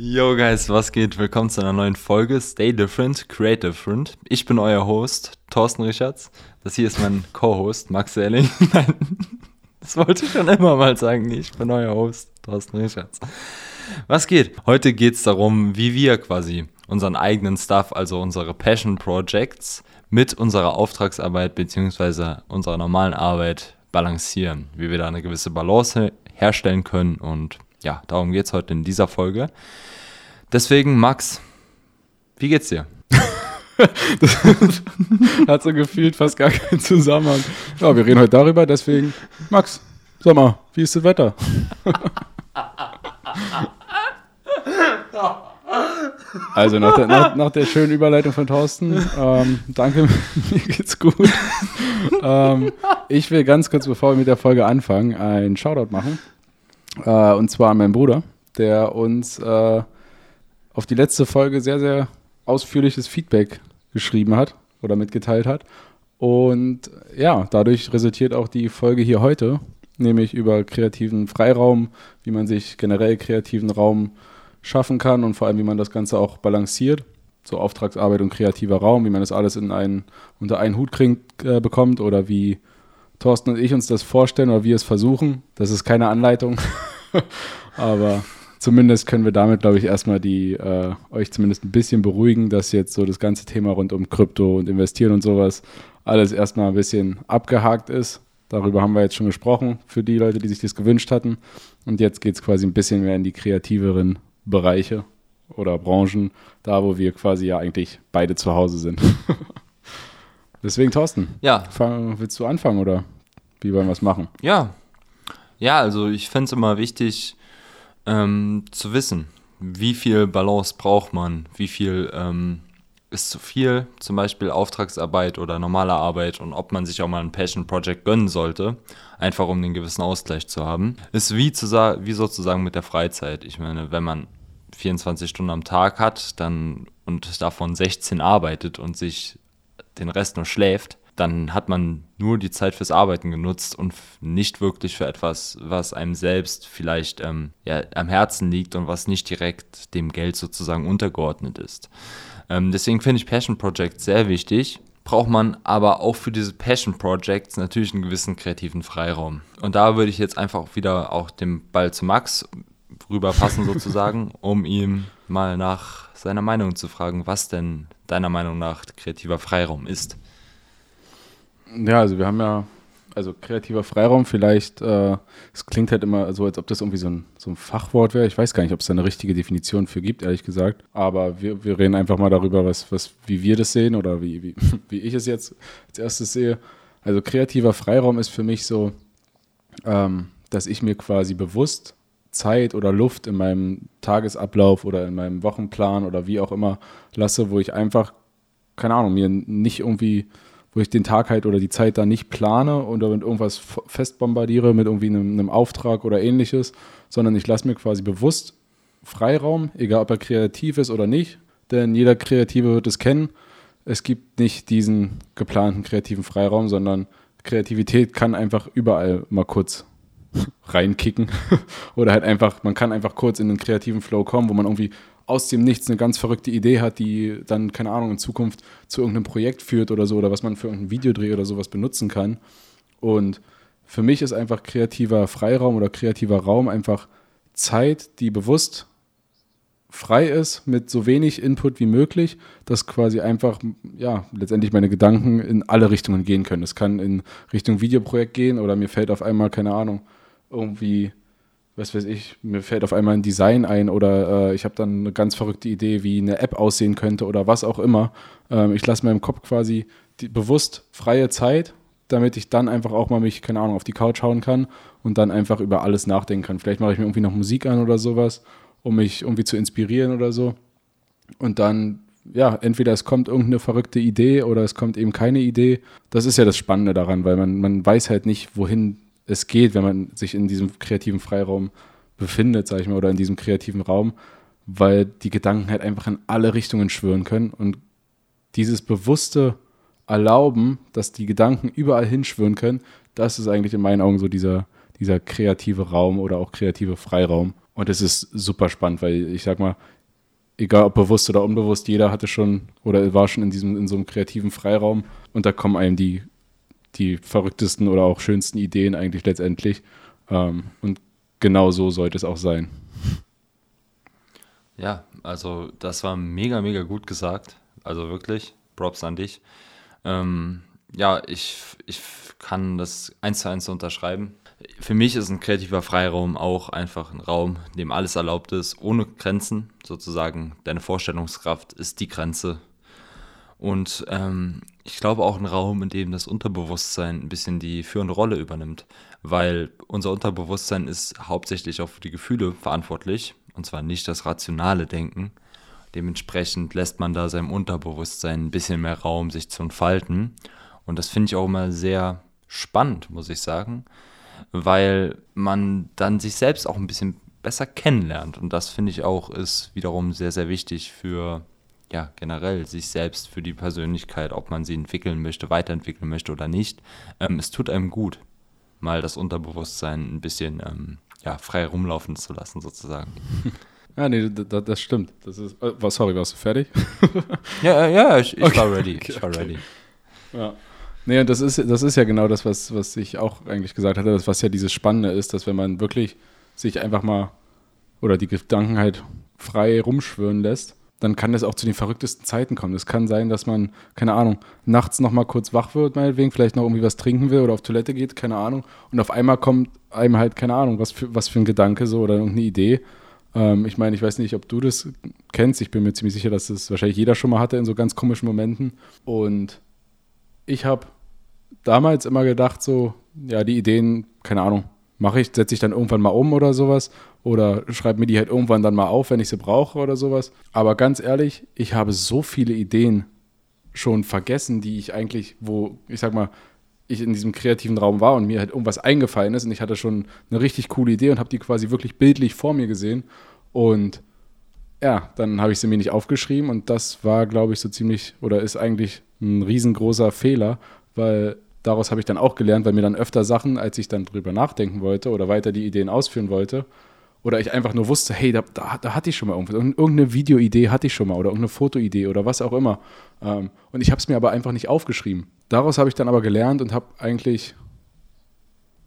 Yo guys, was geht? Willkommen zu einer neuen Folge Stay Different, Create Different. Ich bin euer Host, Thorsten Richards. Das hier ist mein Co-Host, Max Erling. Nein, das wollte ich schon immer mal sagen. Ich bin euer Host, Thorsten Richards. Was geht? Heute geht es darum, wie wir quasi unseren eigenen Stuff, also unsere Passion Projects, mit unserer Auftragsarbeit bzw. unserer normalen Arbeit balancieren. Wie wir da eine gewisse Balance herstellen können und ja, darum geht es heute in dieser Folge. Deswegen, Max, wie geht's dir? das hat so gefühlt fast gar keinen Zusammenhang. Ja, wir reden heute darüber, deswegen, Max, sag mal, wie ist das Wetter? Also nach der, nach, nach der, schönen Überleitung von Thorsten, ähm, danke, mir geht's gut. Ähm, ich will ganz kurz, bevor wir mit der Folge anfangen, einen Shoutout machen. Äh, und zwar an meinen Bruder, der uns äh, auf die letzte Folge sehr, sehr ausführliches Feedback geschrieben hat oder mitgeteilt hat. Und ja, dadurch resultiert auch die Folge hier heute, nämlich über kreativen Freiraum, wie man sich generell kreativen Raum schaffen kann und vor allem, wie man das Ganze auch balanciert. So Auftragsarbeit und kreativer Raum, wie man das alles in einen, unter einen Hut kriegt, äh, bekommt oder wie Thorsten und ich uns das vorstellen oder wir es versuchen. Das ist keine Anleitung, aber zumindest können wir damit, glaube ich, erstmal die äh, euch zumindest ein bisschen beruhigen, dass jetzt so das ganze Thema rund um Krypto und Investieren und sowas alles erstmal ein bisschen abgehakt ist. Darüber haben wir jetzt schon gesprochen für die Leute, die sich das gewünscht hatten. Und jetzt geht es quasi ein bisschen mehr in die kreativeren Bereiche oder Branchen, da wo wir quasi ja eigentlich beide zu Hause sind. Deswegen, Thorsten. Ja. Fang, willst du anfangen oder wie wollen wir es machen? Ja. Ja, also ich fände es immer wichtig ähm, zu wissen, wie viel Balance braucht man, wie viel ähm, ist zu viel, zum Beispiel Auftragsarbeit oder normale Arbeit und ob man sich auch mal ein Passion Project gönnen sollte, einfach um den gewissen Ausgleich zu haben. Ist wie, zu wie sozusagen mit der Freizeit. Ich meine, wenn man 24 Stunden am Tag hat dann, und davon 16 arbeitet und sich den Rest nur schläft, dann hat man nur die Zeit fürs Arbeiten genutzt und nicht wirklich für etwas, was einem selbst vielleicht ähm, ja, am Herzen liegt und was nicht direkt dem Geld sozusagen untergeordnet ist. Ähm, deswegen finde ich Passion Projects sehr wichtig. Braucht man aber auch für diese Passion Projects natürlich einen gewissen kreativen Freiraum. Und da würde ich jetzt einfach wieder auch den Ball zu Max rüberpassen sozusagen, um ihm mal nach seiner Meinung zu fragen, was denn deiner Meinung nach kreativer Freiraum ist. Ja, also wir haben ja, also kreativer Freiraum vielleicht, äh, es klingt halt immer so, als ob das irgendwie so ein, so ein Fachwort wäre. Ich weiß gar nicht, ob es da eine richtige Definition für gibt, ehrlich gesagt. Aber wir, wir reden einfach mal darüber, was, was, wie wir das sehen oder wie, wie, wie ich es jetzt als erstes sehe. Also kreativer Freiraum ist für mich so, ähm, dass ich mir quasi bewusst Zeit oder Luft in meinem Tagesablauf oder in meinem Wochenplan oder wie auch immer lasse, wo ich einfach, keine Ahnung, mir nicht irgendwie, wo ich den Tag halt oder die Zeit da nicht plane oder mit irgendwas festbombardiere mit irgendwie einem, einem Auftrag oder ähnliches, sondern ich lasse mir quasi bewusst Freiraum, egal ob er kreativ ist oder nicht, denn jeder Kreative wird es kennen. Es gibt nicht diesen geplanten kreativen Freiraum, sondern Kreativität kann einfach überall mal kurz reinkicken. Oder halt einfach, man kann einfach kurz in den kreativen Flow kommen, wo man irgendwie aus dem Nichts eine ganz verrückte Idee hat, die dann, keine Ahnung, in Zukunft zu irgendeinem Projekt führt oder so, oder was man für irgendein Videodreh oder sowas benutzen kann. Und für mich ist einfach kreativer Freiraum oder kreativer Raum einfach Zeit, die bewusst frei ist, mit so wenig Input wie möglich, dass quasi einfach, ja, letztendlich meine Gedanken in alle Richtungen gehen können. Es kann in Richtung Videoprojekt gehen oder mir fällt auf einmal, keine Ahnung, irgendwie, was weiß ich, mir fällt auf einmal ein Design ein oder äh, ich habe dann eine ganz verrückte Idee, wie eine App aussehen könnte oder was auch immer. Ähm, ich lasse meinem Kopf quasi die, bewusst freie Zeit, damit ich dann einfach auch mal mich, keine Ahnung, auf die Couch hauen kann und dann einfach über alles nachdenken kann. Vielleicht mache ich mir irgendwie noch Musik an oder sowas, um mich irgendwie zu inspirieren oder so. Und dann ja, entweder es kommt irgendeine verrückte Idee oder es kommt eben keine Idee. Das ist ja das Spannende daran, weil man, man weiß halt nicht, wohin es geht, wenn man sich in diesem kreativen Freiraum befindet, sag ich mal, oder in diesem kreativen Raum, weil die Gedanken halt einfach in alle Richtungen schwören können und dieses bewusste Erlauben, dass die Gedanken überall hinschwören können, das ist eigentlich in meinen Augen so dieser, dieser kreative Raum oder auch kreative Freiraum. Und es ist super spannend, weil ich sag mal, egal ob bewusst oder unbewusst, jeder hatte schon oder war schon in diesem, in so einem kreativen Freiraum und da kommen einem die, die verrücktesten oder auch schönsten Ideen eigentlich letztendlich. Ähm, und genau so sollte es auch sein. Ja, also das war mega, mega gut gesagt. Also wirklich, Props an dich. Ähm, ja, ich, ich kann das eins zu eins unterschreiben für mich ist ein kreativer Freiraum auch einfach ein Raum, in dem alles erlaubt ist, ohne Grenzen, sozusagen. Deine Vorstellungskraft ist die Grenze. Und ähm, ich glaube auch ein Raum, in dem das Unterbewusstsein ein bisschen die führende Rolle übernimmt, weil unser Unterbewusstsein ist hauptsächlich auch für die Gefühle verantwortlich, und zwar nicht das rationale Denken. Dementsprechend lässt man da seinem Unterbewusstsein ein bisschen mehr Raum, sich zu entfalten. Und das finde ich auch immer sehr spannend, muss ich sagen, weil man dann sich selbst auch ein bisschen besser kennenlernt. Und das finde ich auch ist wiederum sehr, sehr wichtig für ja, generell sich selbst, für die Persönlichkeit, ob man sie entwickeln möchte, weiterentwickeln möchte oder nicht. Ähm, es tut einem gut, mal das Unterbewusstsein ein bisschen ähm, ja, frei rumlaufen zu lassen, sozusagen. Ja, nee, das, das stimmt. Das ist, äh, sorry, warst du fertig? ja, ja, ich, ich okay. war ready. Ich war ready. Ja. Nee, das ist, das ist ja genau das, was, was ich auch eigentlich gesagt hatte, das, was ja dieses Spannende ist, dass wenn man wirklich sich einfach mal oder die Gedanken halt frei rumschwören lässt, dann kann das auch zu den verrücktesten Zeiten kommen. Es kann sein, dass man, keine Ahnung, nachts nochmal kurz wach wird, meinetwegen, vielleicht noch irgendwie was trinken will oder auf Toilette geht, keine Ahnung. Und auf einmal kommt einem halt, keine Ahnung, was für, was für ein Gedanke so oder irgendeine Idee. Ähm, ich meine, ich weiß nicht, ob du das kennst. Ich bin mir ziemlich sicher, dass das wahrscheinlich jeder schon mal hatte in so ganz komischen Momenten. Und ich habe damals immer gedacht, so, ja, die Ideen, keine Ahnung, mache ich, setze ich dann irgendwann mal um oder sowas. Oder schreibe mir die halt irgendwann dann mal auf, wenn ich sie brauche oder sowas. Aber ganz ehrlich, ich habe so viele Ideen schon vergessen, die ich eigentlich, wo, ich sag mal, ich in diesem kreativen Raum war und mir halt irgendwas eingefallen ist und ich hatte schon eine richtig coole Idee und habe die quasi wirklich bildlich vor mir gesehen. Und ja, dann habe ich sie mir nicht aufgeschrieben und das war, glaube ich, so ziemlich oder ist eigentlich ein riesengroßer Fehler, weil daraus habe ich dann auch gelernt, weil mir dann öfter Sachen, als ich dann drüber nachdenken wollte oder weiter die Ideen ausführen wollte, oder ich einfach nur wusste, hey, da, da, da hatte ich schon mal irgendwas, irgendeine Videoidee hatte ich schon mal oder irgendeine Fotoidee oder was auch immer. Ähm, und ich habe es mir aber einfach nicht aufgeschrieben. Daraus habe ich dann aber gelernt und habe eigentlich,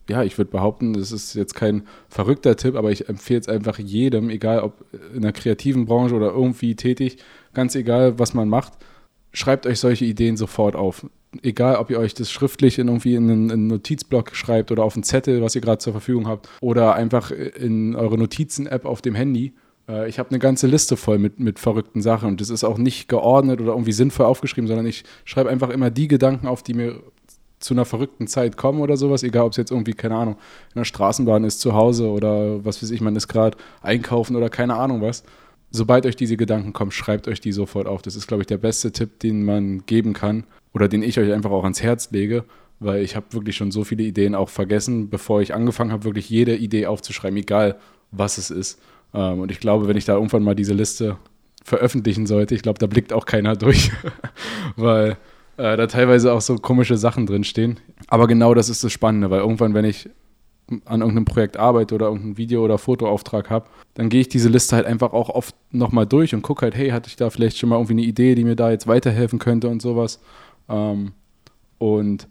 ja, ich würde behaupten, das ist jetzt kein verrückter Tipp, aber ich empfehle es einfach jedem, egal ob in der kreativen Branche oder irgendwie tätig, ganz egal, was man macht, schreibt euch solche Ideen sofort auf egal ob ihr euch das schriftlich in irgendwie in einen, in einen Notizblock schreibt oder auf einen Zettel, was ihr gerade zur Verfügung habt, oder einfach in eure Notizen-App auf dem Handy. Äh, ich habe eine ganze Liste voll mit, mit verrückten Sachen und das ist auch nicht geordnet oder irgendwie sinnvoll aufgeschrieben, sondern ich schreibe einfach immer die Gedanken auf, die mir zu einer verrückten Zeit kommen oder sowas, egal ob es jetzt irgendwie, keine Ahnung, in der Straßenbahn ist, zu Hause oder was weiß ich, man ist gerade einkaufen oder keine Ahnung was. Sobald euch diese Gedanken kommen, schreibt euch die sofort auf. Das ist, glaube ich, der beste Tipp, den man geben kann, oder den ich euch einfach auch ans Herz lege, weil ich habe wirklich schon so viele Ideen auch vergessen, bevor ich angefangen habe, wirklich jede Idee aufzuschreiben, egal was es ist. Ähm, und ich glaube, wenn ich da irgendwann mal diese Liste veröffentlichen sollte, ich glaube, da blickt auch keiner durch, weil äh, da teilweise auch so komische Sachen drinstehen. Aber genau das ist das Spannende, weil irgendwann, wenn ich an irgendeinem Projekt arbeite oder irgendein Video- oder Fotoauftrag habe, dann gehe ich diese Liste halt einfach auch oft nochmal durch und gucke halt, hey, hatte ich da vielleicht schon mal irgendwie eine Idee, die mir da jetzt weiterhelfen könnte und sowas. Ähm, und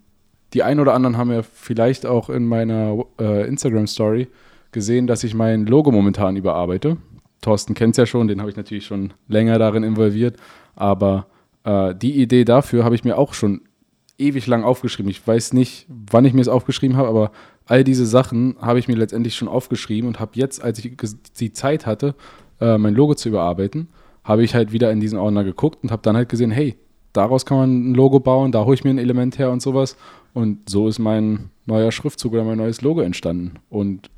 die einen oder anderen haben ja vielleicht auch in meiner äh, Instagram-Story gesehen, dass ich mein Logo momentan überarbeite. Thorsten kennt es ja schon, den habe ich natürlich schon länger darin involviert. Aber äh, die Idee dafür habe ich mir auch schon ewig lang aufgeschrieben. Ich weiß nicht, wann ich mir es aufgeschrieben habe, aber all diese Sachen habe ich mir letztendlich schon aufgeschrieben und habe jetzt, als ich die Zeit hatte, äh, mein Logo zu überarbeiten, habe ich halt wieder in diesen Ordner geguckt und habe dann halt gesehen, hey, daraus kann man ein Logo bauen, da hole ich mir ein Element her und sowas. Und so ist mein neuer Schriftzug oder mein neues Logo entstanden. Und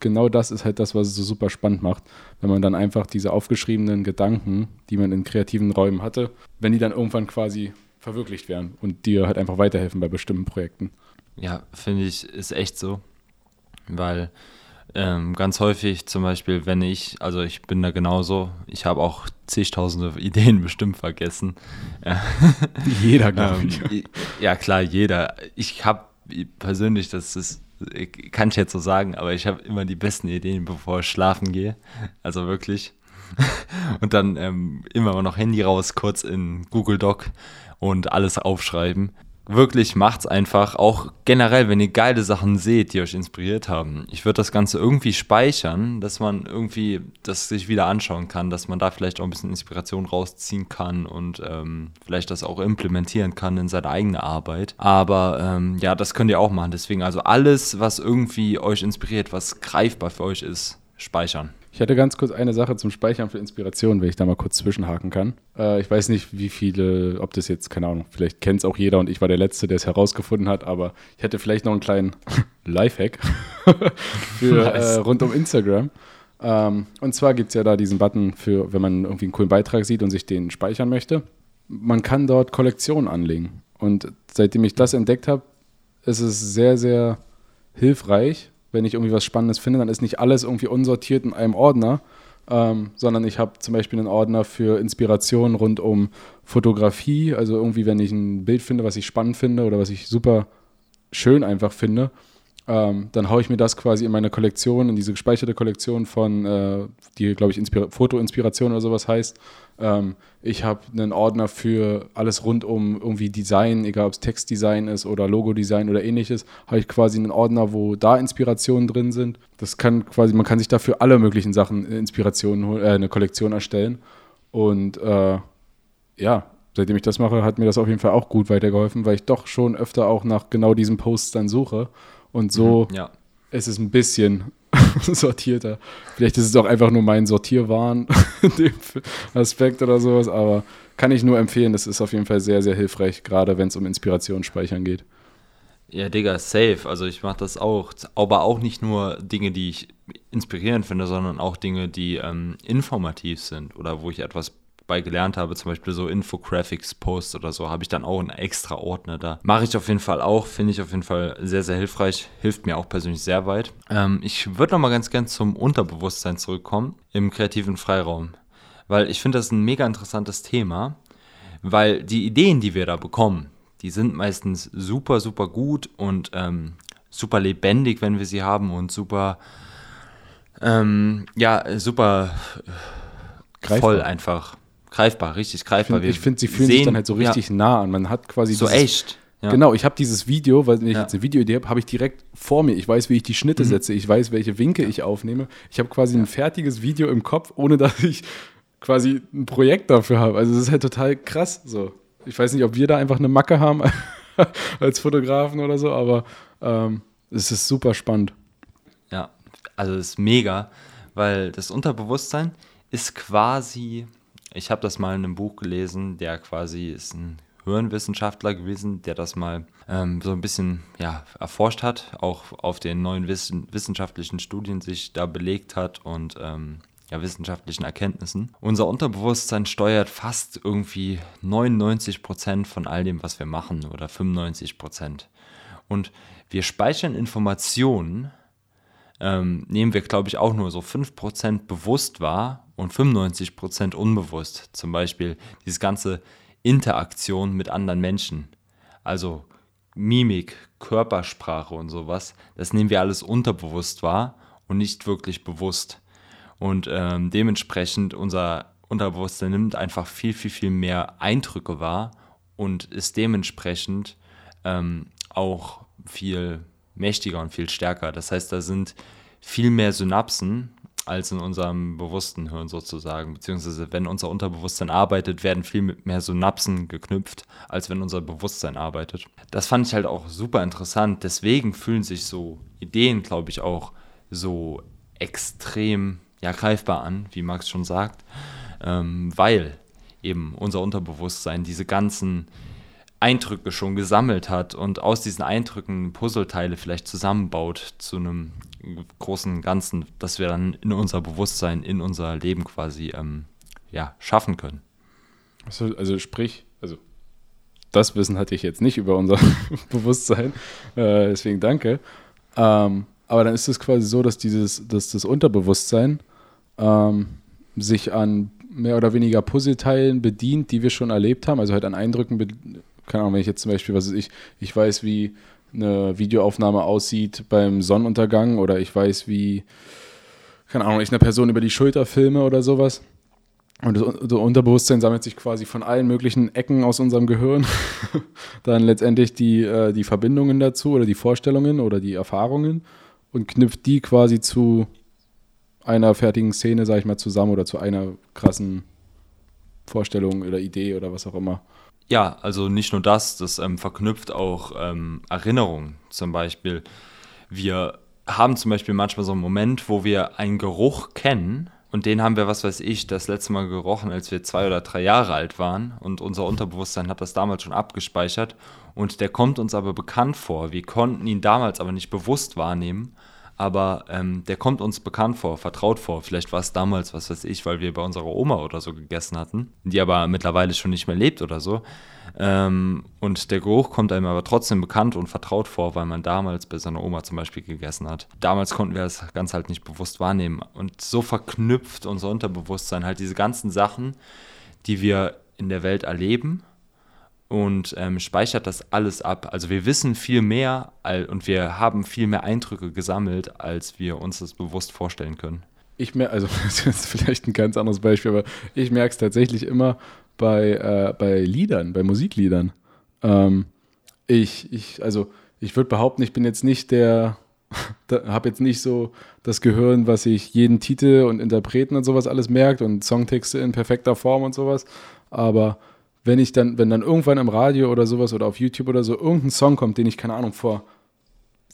genau das ist halt das, was es so super spannend macht, wenn man dann einfach diese aufgeschriebenen Gedanken, die man in kreativen Räumen hatte, wenn die dann irgendwann quasi verwirklicht werden und dir halt einfach weiterhelfen bei bestimmten Projekten. Ja, finde ich, ist echt so. Weil ähm, ganz häufig zum Beispiel, wenn ich, also ich bin da genauso, ich habe auch zigtausende Ideen bestimmt vergessen. Jeder, glaube ähm, ich. Ja, klar, jeder. Ich habe persönlich, das ist kann ich jetzt so sagen, aber ich habe immer die besten Ideen, bevor ich schlafen gehe. Also wirklich. und dann ähm, immer noch Handy raus, kurz in Google Doc und alles aufschreiben wirklich macht's einfach. Auch generell, wenn ihr geile Sachen seht, die euch inspiriert haben. Ich würde das Ganze irgendwie speichern, dass man irgendwie das sich wieder anschauen kann, dass man da vielleicht auch ein bisschen Inspiration rausziehen kann und ähm, vielleicht das auch implementieren kann in seine eigene Arbeit. Aber ähm, ja, das könnt ihr auch machen. Deswegen also alles, was irgendwie euch inspiriert, was greifbar für euch ist, speichern. Ich hätte ganz kurz eine Sache zum Speichern für Inspiration, wenn ich da mal kurz zwischenhaken kann. Äh, ich weiß nicht, wie viele, ob das jetzt, keine Ahnung, vielleicht kennt es auch jeder und ich war der Letzte, der es herausgefunden hat, aber ich hätte vielleicht noch einen kleinen Lifehack für nice. äh, rund um Instagram. Ähm, und zwar gibt es ja da diesen Button für, wenn man irgendwie einen coolen Beitrag sieht und sich den speichern möchte. Man kann dort Kollektionen anlegen. Und seitdem ich das entdeckt habe, ist es sehr, sehr hilfreich, wenn ich irgendwie was Spannendes finde, dann ist nicht alles irgendwie unsortiert in einem Ordner, ähm, sondern ich habe zum Beispiel einen Ordner für Inspiration rund um Fotografie. Also irgendwie, wenn ich ein Bild finde, was ich spannend finde oder was ich super schön einfach finde, ähm, dann haue ich mir das quasi in meine Kollektion, in diese gespeicherte Kollektion von, äh, die, glaube ich, Inspira Fotoinspiration oder sowas heißt. Ähm, ich habe einen Ordner für alles rund um irgendwie Design, egal ob es Textdesign ist oder Logodesign oder ähnliches, habe ich quasi einen Ordner, wo da Inspirationen drin sind. Das kann quasi, man kann sich dafür alle möglichen Sachen Inspirationen, äh, eine Kollektion erstellen. Und äh, ja, seitdem ich das mache, hat mir das auf jeden Fall auch gut weitergeholfen, weil ich doch schon öfter auch nach genau diesen Posts dann suche und so mhm, ja. ist es ein bisschen sortierter. Vielleicht ist es auch einfach nur mein Sortierwahn in dem Aspekt oder sowas, aber kann ich nur empfehlen. Das ist auf jeden Fall sehr, sehr hilfreich, gerade wenn es um Inspiration speichern geht. Ja, Digga, safe. Also ich mache das auch. Aber auch nicht nur Dinge, die ich inspirierend finde, sondern auch Dinge, die ähm, informativ sind oder wo ich etwas bei gelernt habe, zum Beispiel so Infographics-Posts oder so, habe ich dann auch einen extra Ordner da. Mache ich auf jeden Fall auch, finde ich auf jeden Fall sehr, sehr hilfreich, hilft mir auch persönlich sehr weit. Ähm, ich würde noch mal ganz gern zum Unterbewusstsein zurückkommen im kreativen Freiraum, weil ich finde das ein mega interessantes Thema, weil die Ideen, die wir da bekommen, die sind meistens super, super gut und ähm, super lebendig, wenn wir sie haben und super, ähm, ja, super Greifbar. voll einfach. Greifbar, richtig greifbar. Ich finde, find, sie fühlen sehen, sich dann halt so richtig ja, nah an. Man hat quasi so dieses, echt. Ja. Genau, ich habe dieses Video, weil wenn ich ja. jetzt eine Videoidee habe, habe ich direkt vor mir. Ich weiß, wie ich die Schnitte mhm. setze, ich weiß, welche Winkel ich aufnehme. Ich habe quasi ein fertiges Video im Kopf, ohne dass ich quasi ein Projekt dafür habe. Also das ist halt total krass. So. Ich weiß nicht, ob wir da einfach eine Macke haben als Fotografen oder so, aber ähm, es ist super spannend. Ja, also es ist mega, weil das Unterbewusstsein ist quasi ich habe das mal in einem Buch gelesen, der quasi ist ein Hirnwissenschaftler gewesen, der das mal ähm, so ein bisschen ja, erforscht hat, auch auf den neuen Wissen, wissenschaftlichen Studien sich da belegt hat und ähm, ja, wissenschaftlichen Erkenntnissen. Unser Unterbewusstsein steuert fast irgendwie 99 Prozent von all dem, was wir machen oder 95 Prozent. Und wir speichern Informationen, ähm, nehmen wir, glaube ich, auch nur so 5% bewusst wahr und 95% unbewusst. Zum Beispiel diese ganze Interaktion mit anderen Menschen. Also Mimik, Körpersprache und sowas, das nehmen wir alles unterbewusst wahr und nicht wirklich bewusst. Und ähm, dementsprechend unser Unterbewusstsein nimmt einfach viel, viel, viel mehr Eindrücke wahr und ist dementsprechend ähm, auch viel mächtiger und viel stärker. Das heißt, da sind viel mehr Synapsen als in unserem bewussten Hirn sozusagen. Beziehungsweise wenn unser Unterbewusstsein arbeitet, werden viel mehr Synapsen geknüpft, als wenn unser Bewusstsein arbeitet. Das fand ich halt auch super interessant. Deswegen fühlen sich so Ideen, glaube ich, auch so extrem ja, greifbar an, wie Max schon sagt, ähm, weil eben unser Unterbewusstsein diese ganzen Eindrücke schon gesammelt hat und aus diesen Eindrücken Puzzleteile vielleicht zusammenbaut zu einem großen Ganzen, das wir dann in unser Bewusstsein, in unser Leben quasi ähm, ja, schaffen können. Also, also sprich, also das Wissen hatte ich jetzt nicht über unser Bewusstsein, äh, deswegen danke. Ähm, aber dann ist es quasi so, dass dieses, dass das Unterbewusstsein ähm, sich an mehr oder weniger Puzzleteilen bedient, die wir schon erlebt haben, also halt an Eindrücken keine Ahnung, wenn ich jetzt zum Beispiel, was ist ich, ich weiß, wie eine Videoaufnahme aussieht beim Sonnenuntergang oder ich weiß, wie, keine Ahnung, ich einer Person über die Schulter filme oder sowas. Und das Unterbewusstsein sammelt sich quasi von allen möglichen Ecken aus unserem Gehirn dann letztendlich die, äh, die Verbindungen dazu oder die Vorstellungen oder die Erfahrungen und knüpft die quasi zu einer fertigen Szene, sag ich mal, zusammen oder zu einer krassen Vorstellung oder Idee oder was auch immer. Ja, also nicht nur das, das ähm, verknüpft auch ähm, Erinnerungen. Zum Beispiel, wir haben zum Beispiel manchmal so einen Moment, wo wir einen Geruch kennen und den haben wir, was weiß ich, das letzte Mal gerochen, als wir zwei oder drei Jahre alt waren und unser Unterbewusstsein hat das damals schon abgespeichert und der kommt uns aber bekannt vor. Wir konnten ihn damals aber nicht bewusst wahrnehmen aber ähm, der kommt uns bekannt vor, vertraut vor. Vielleicht war es damals, was weiß ich, weil wir bei unserer Oma oder so gegessen hatten, die aber mittlerweile schon nicht mehr lebt oder so. Ähm, und der Geruch kommt einem aber trotzdem bekannt und vertraut vor, weil man damals bei seiner Oma zum Beispiel gegessen hat. Damals konnten wir das ganz halt nicht bewusst wahrnehmen. Und so verknüpft unser Unterbewusstsein halt diese ganzen Sachen, die wir in der Welt erleben und ähm, speichert das alles ab. Also wir wissen viel mehr und wir haben viel mehr Eindrücke gesammelt, als wir uns das bewusst vorstellen können. Ich merke, also das ist vielleicht ein ganz anderes Beispiel, aber ich merke es tatsächlich immer bei, äh, bei Liedern, bei Musikliedern. Ähm, ich, ich, also ich würde behaupten, ich bin jetzt nicht der, habe jetzt nicht so das Gehirn, was sich jeden Titel und Interpreten und sowas alles merkt und Songtexte in perfekter Form und sowas, aber wenn ich dann, wenn dann irgendwann im Radio oder sowas oder auf YouTube oder so irgendein Song kommt, den ich, keine Ahnung, vor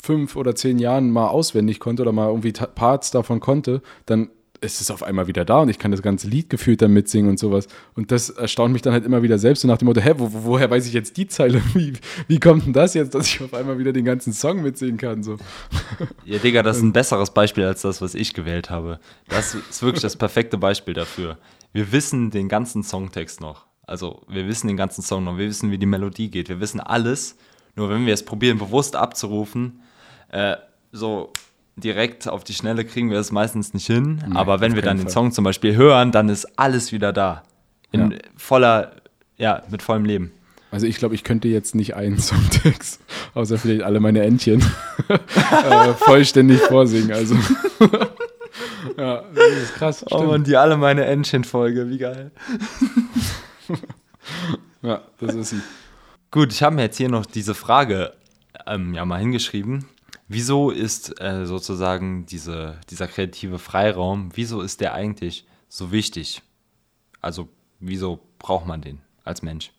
fünf oder zehn Jahren mal auswendig konnte oder mal irgendwie Parts davon konnte, dann ist es auf einmal wieder da und ich kann das ganze Lied gefühlt dann mitsingen und sowas. Und das erstaunt mich dann halt immer wieder selbst und nach dem Motto, hä, wo, woher weiß ich jetzt die Zeile? Wie, wie kommt denn das jetzt, dass ich auf einmal wieder den ganzen Song mitsingen kann? So. Ja, Digga, das ist ein besseres Beispiel als das, was ich gewählt habe. Das ist wirklich das perfekte Beispiel dafür. Wir wissen den ganzen Songtext noch. Also wir wissen den ganzen Song noch, wir wissen, wie die Melodie geht, wir wissen alles. Nur wenn wir es probieren, bewusst abzurufen, äh, so direkt auf die Schnelle kriegen wir es meistens nicht hin. Nee, Aber wenn wir dann Fall. den Song zum Beispiel hören, dann ist alles wieder da. In ja. voller, ja, mit vollem Leben. Also ich glaube, ich könnte jetzt nicht einen Songtext, außer vielleicht alle meine Entchen, äh, vollständig vorsingen. Also ja, das ist krass. Oh und die alle meine Entchen-Folge, wie geil. ja, das ist sie. Gut, ich habe mir jetzt hier noch diese Frage ähm, ja mal hingeschrieben. Wieso ist äh, sozusagen diese, dieser kreative Freiraum, wieso ist der eigentlich so wichtig? Also, wieso braucht man den als Mensch?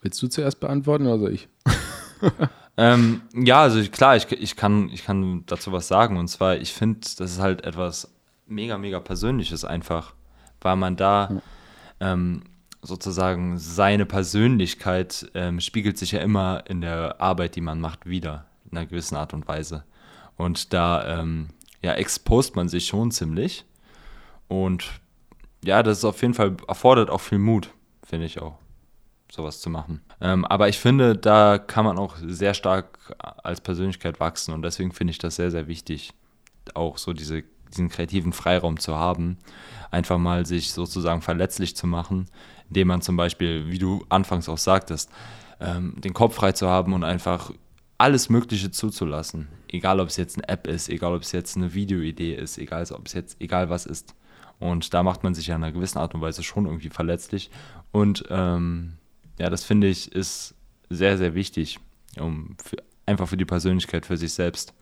Willst du zuerst beantworten oder soll ich? ähm, ja, also klar, ich, ich, kann, ich kann dazu was sagen. Und zwar, ich finde, das ist halt etwas mega, mega Persönliches einfach, weil man da ähm, sozusagen seine Persönlichkeit ähm, spiegelt sich ja immer in der Arbeit, die man macht, wieder, in einer gewissen Art und Weise. Und da ähm, ja, expost man sich schon ziemlich. Und ja, das ist auf jeden Fall, erfordert auch viel Mut, finde ich auch, sowas zu machen. Ähm, aber ich finde, da kann man auch sehr stark als Persönlichkeit wachsen und deswegen finde ich das sehr, sehr wichtig, auch so diese, diesen kreativen Freiraum zu haben. Einfach mal sich sozusagen verletzlich zu machen, indem man zum Beispiel, wie du anfangs auch sagtest, ähm, den Kopf frei zu haben und einfach alles Mögliche zuzulassen. Egal, ob es jetzt eine App ist, egal, ob es jetzt eine Videoidee ist, egal, ob es jetzt, egal was ist. Und da macht man sich ja in einer gewissen Art und Weise schon irgendwie verletzlich. Und ähm, ja, das finde ich ist sehr, sehr wichtig, um für, einfach für die Persönlichkeit, für sich selbst.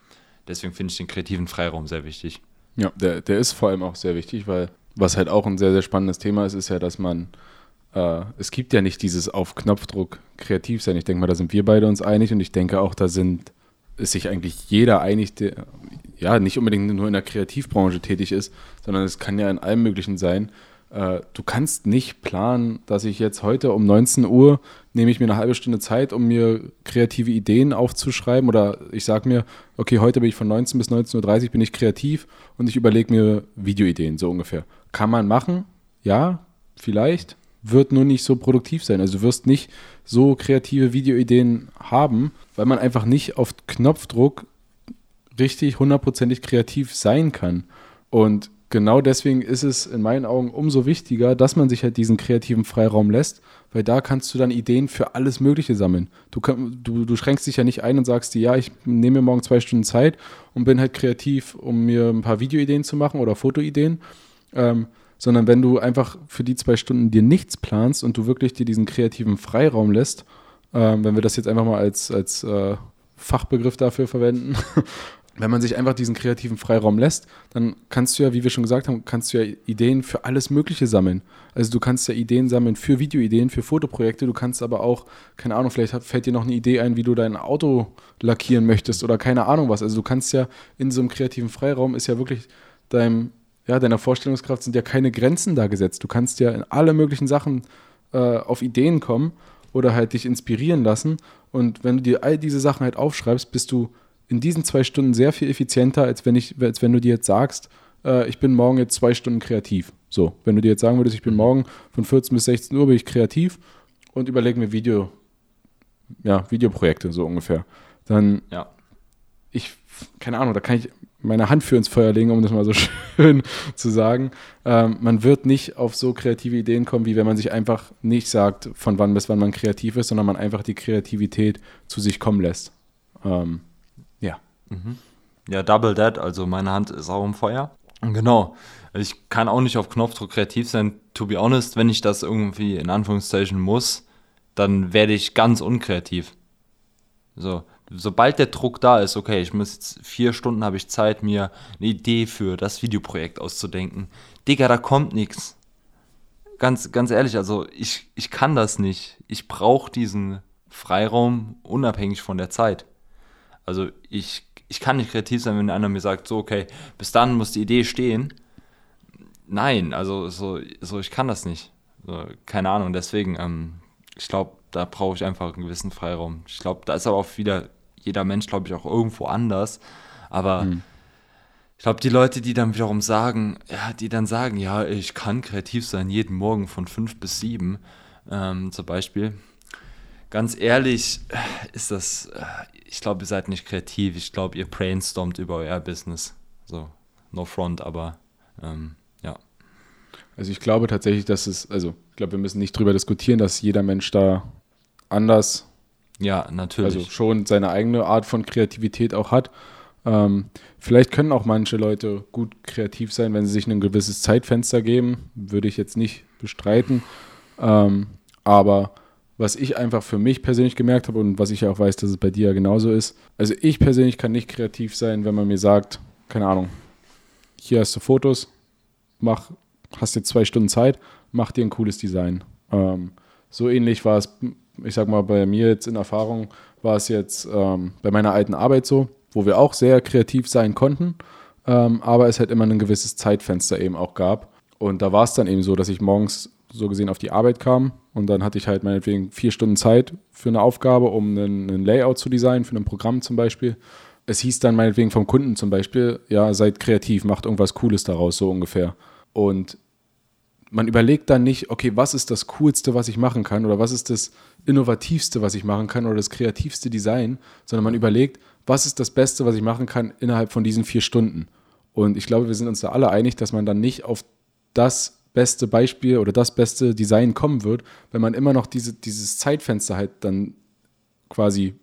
Deswegen finde ich den kreativen Freiraum sehr wichtig. Ja, der, der ist vor allem auch sehr wichtig, weil was halt auch ein sehr, sehr spannendes Thema ist, ist ja, dass man äh, es gibt ja nicht dieses auf Knopfdruck kreativ sein. Ich denke mal, da sind wir beide uns einig und ich denke auch, da sind ist sich eigentlich jeder einig, der ja nicht unbedingt nur in der Kreativbranche tätig ist, sondern es kann ja in allem Möglichen sein. Äh, du kannst nicht planen, dass ich jetzt heute um 19 Uhr nehme ich mir eine halbe Stunde Zeit, um mir kreative Ideen aufzuschreiben oder ich sage mir, okay, heute bin ich von 19 bis 19.30 Uhr bin ich kreativ und ich überlege mir Videoideen, so ungefähr. Kann man machen? Ja, vielleicht wird nur nicht so produktiv sein. Also du wirst nicht so kreative Videoideen haben, weil man einfach nicht auf Knopfdruck richtig hundertprozentig kreativ sein kann. Und genau deswegen ist es in meinen Augen umso wichtiger, dass man sich halt diesen kreativen Freiraum lässt, weil da kannst du dann Ideen für alles Mögliche sammeln. Du, du, du schränkst dich ja nicht ein und sagst dir, ja, ich nehme mir morgen zwei Stunden Zeit und bin halt kreativ, um mir ein paar Videoideen zu machen oder Fotoideen. Ähm, sondern wenn du einfach für die zwei Stunden dir nichts planst und du wirklich dir diesen kreativen Freiraum lässt, ähm, wenn wir das jetzt einfach mal als, als äh, Fachbegriff dafür verwenden, wenn man sich einfach diesen kreativen Freiraum lässt, dann kannst du ja, wie wir schon gesagt haben, kannst du ja Ideen für alles Mögliche sammeln. Also du kannst ja Ideen sammeln für Videoideen, für Fotoprojekte, du kannst aber auch, keine Ahnung, vielleicht fällt dir noch eine Idee ein, wie du dein Auto lackieren möchtest oder keine Ahnung was. Also du kannst ja in so einem kreativen Freiraum ist ja wirklich deinem, ja, deiner Vorstellungskraft sind ja keine Grenzen da gesetzt. Du kannst ja in alle möglichen Sachen äh, auf Ideen kommen oder halt dich inspirieren lassen. Und wenn du dir all diese Sachen halt aufschreibst, bist du in diesen zwei Stunden sehr viel effizienter, als wenn, ich, als wenn du dir jetzt sagst, äh, ich bin morgen jetzt zwei Stunden kreativ. So, wenn du dir jetzt sagen würdest, ich bin morgen von 14 bis 16 Uhr bin ich kreativ und überlege mir Video, ja, Videoprojekte so ungefähr. Dann, ja. ich, keine Ahnung, da kann ich meine Hand für ins Feuer legen, um das mal so schön zu sagen. Ähm, man wird nicht auf so kreative Ideen kommen, wie wenn man sich einfach nicht sagt, von wann bis wann man kreativ ist, sondern man einfach die Kreativität zu sich kommen lässt. Ähm, ja. Mhm. Ja, Double Dead, also meine Hand ist auch im Feuer. Genau. Ich kann auch nicht auf Knopfdruck kreativ sein. To be honest, wenn ich das irgendwie in Anführungszeichen muss, dann werde ich ganz unkreativ. So, sobald der Druck da ist, okay, ich muss jetzt vier Stunden habe ich Zeit, mir eine Idee für das Videoprojekt auszudenken. Digga, da kommt nichts. Ganz, ganz ehrlich, also ich, ich kann das nicht. Ich brauche diesen Freiraum unabhängig von der Zeit. Also ich, ich kann nicht kreativ sein, wenn einer mir sagt, so, okay, bis dann muss die Idee stehen. Nein, also so, so ich kann das nicht. So, keine Ahnung, deswegen, ähm, ich glaube, da brauche ich einfach einen gewissen Freiraum. Ich glaube, da ist aber auch wieder jeder Mensch, glaube ich, auch irgendwo anders. Aber hm. ich glaube, die Leute, die dann wiederum sagen, ja, die dann sagen, ja, ich kann kreativ sein, jeden Morgen von fünf bis sieben, ähm, zum Beispiel. Ganz ehrlich, ist das, äh, ich glaube, ihr seid nicht kreativ. Ich glaube, ihr brainstormt über euer Business. So, no front, aber ähm, ja. Also ich glaube tatsächlich, dass es, also ich glaube, wir müssen nicht drüber diskutieren, dass jeder Mensch da anders ja, natürlich. Also schon seine eigene Art von Kreativität auch hat. Ähm, vielleicht können auch manche Leute gut kreativ sein, wenn sie sich ein gewisses Zeitfenster geben. Würde ich jetzt nicht bestreiten. Ähm, aber was ich einfach für mich persönlich gemerkt habe und was ich auch weiß, dass es bei dir ja genauso ist. Also ich persönlich kann nicht kreativ sein, wenn man mir sagt, keine Ahnung, hier hast du Fotos, mach, hast jetzt zwei Stunden Zeit, mach dir ein cooles Design. Ähm, so ähnlich war es ich sag mal, bei mir jetzt in Erfahrung war es jetzt ähm, bei meiner alten Arbeit so, wo wir auch sehr kreativ sein konnten, ähm, aber es halt immer ein gewisses Zeitfenster eben auch gab. Und da war es dann eben so, dass ich morgens so gesehen auf die Arbeit kam und dann hatte ich halt meinetwegen vier Stunden Zeit für eine Aufgabe, um einen, einen Layout zu designen, für ein Programm zum Beispiel. Es hieß dann meinetwegen vom Kunden zum Beispiel, ja, seid kreativ, macht irgendwas Cooles daraus, so ungefähr. Und man überlegt dann nicht, okay, was ist das Coolste, was ich machen kann oder was ist das Innovativste, was ich machen kann oder das kreativste Design, sondern man überlegt, was ist das Beste, was ich machen kann innerhalb von diesen vier Stunden. Und ich glaube, wir sind uns da alle einig, dass man dann nicht auf das beste Beispiel oder das beste Design kommen wird, wenn man immer noch diese, dieses Zeitfenster halt dann quasi,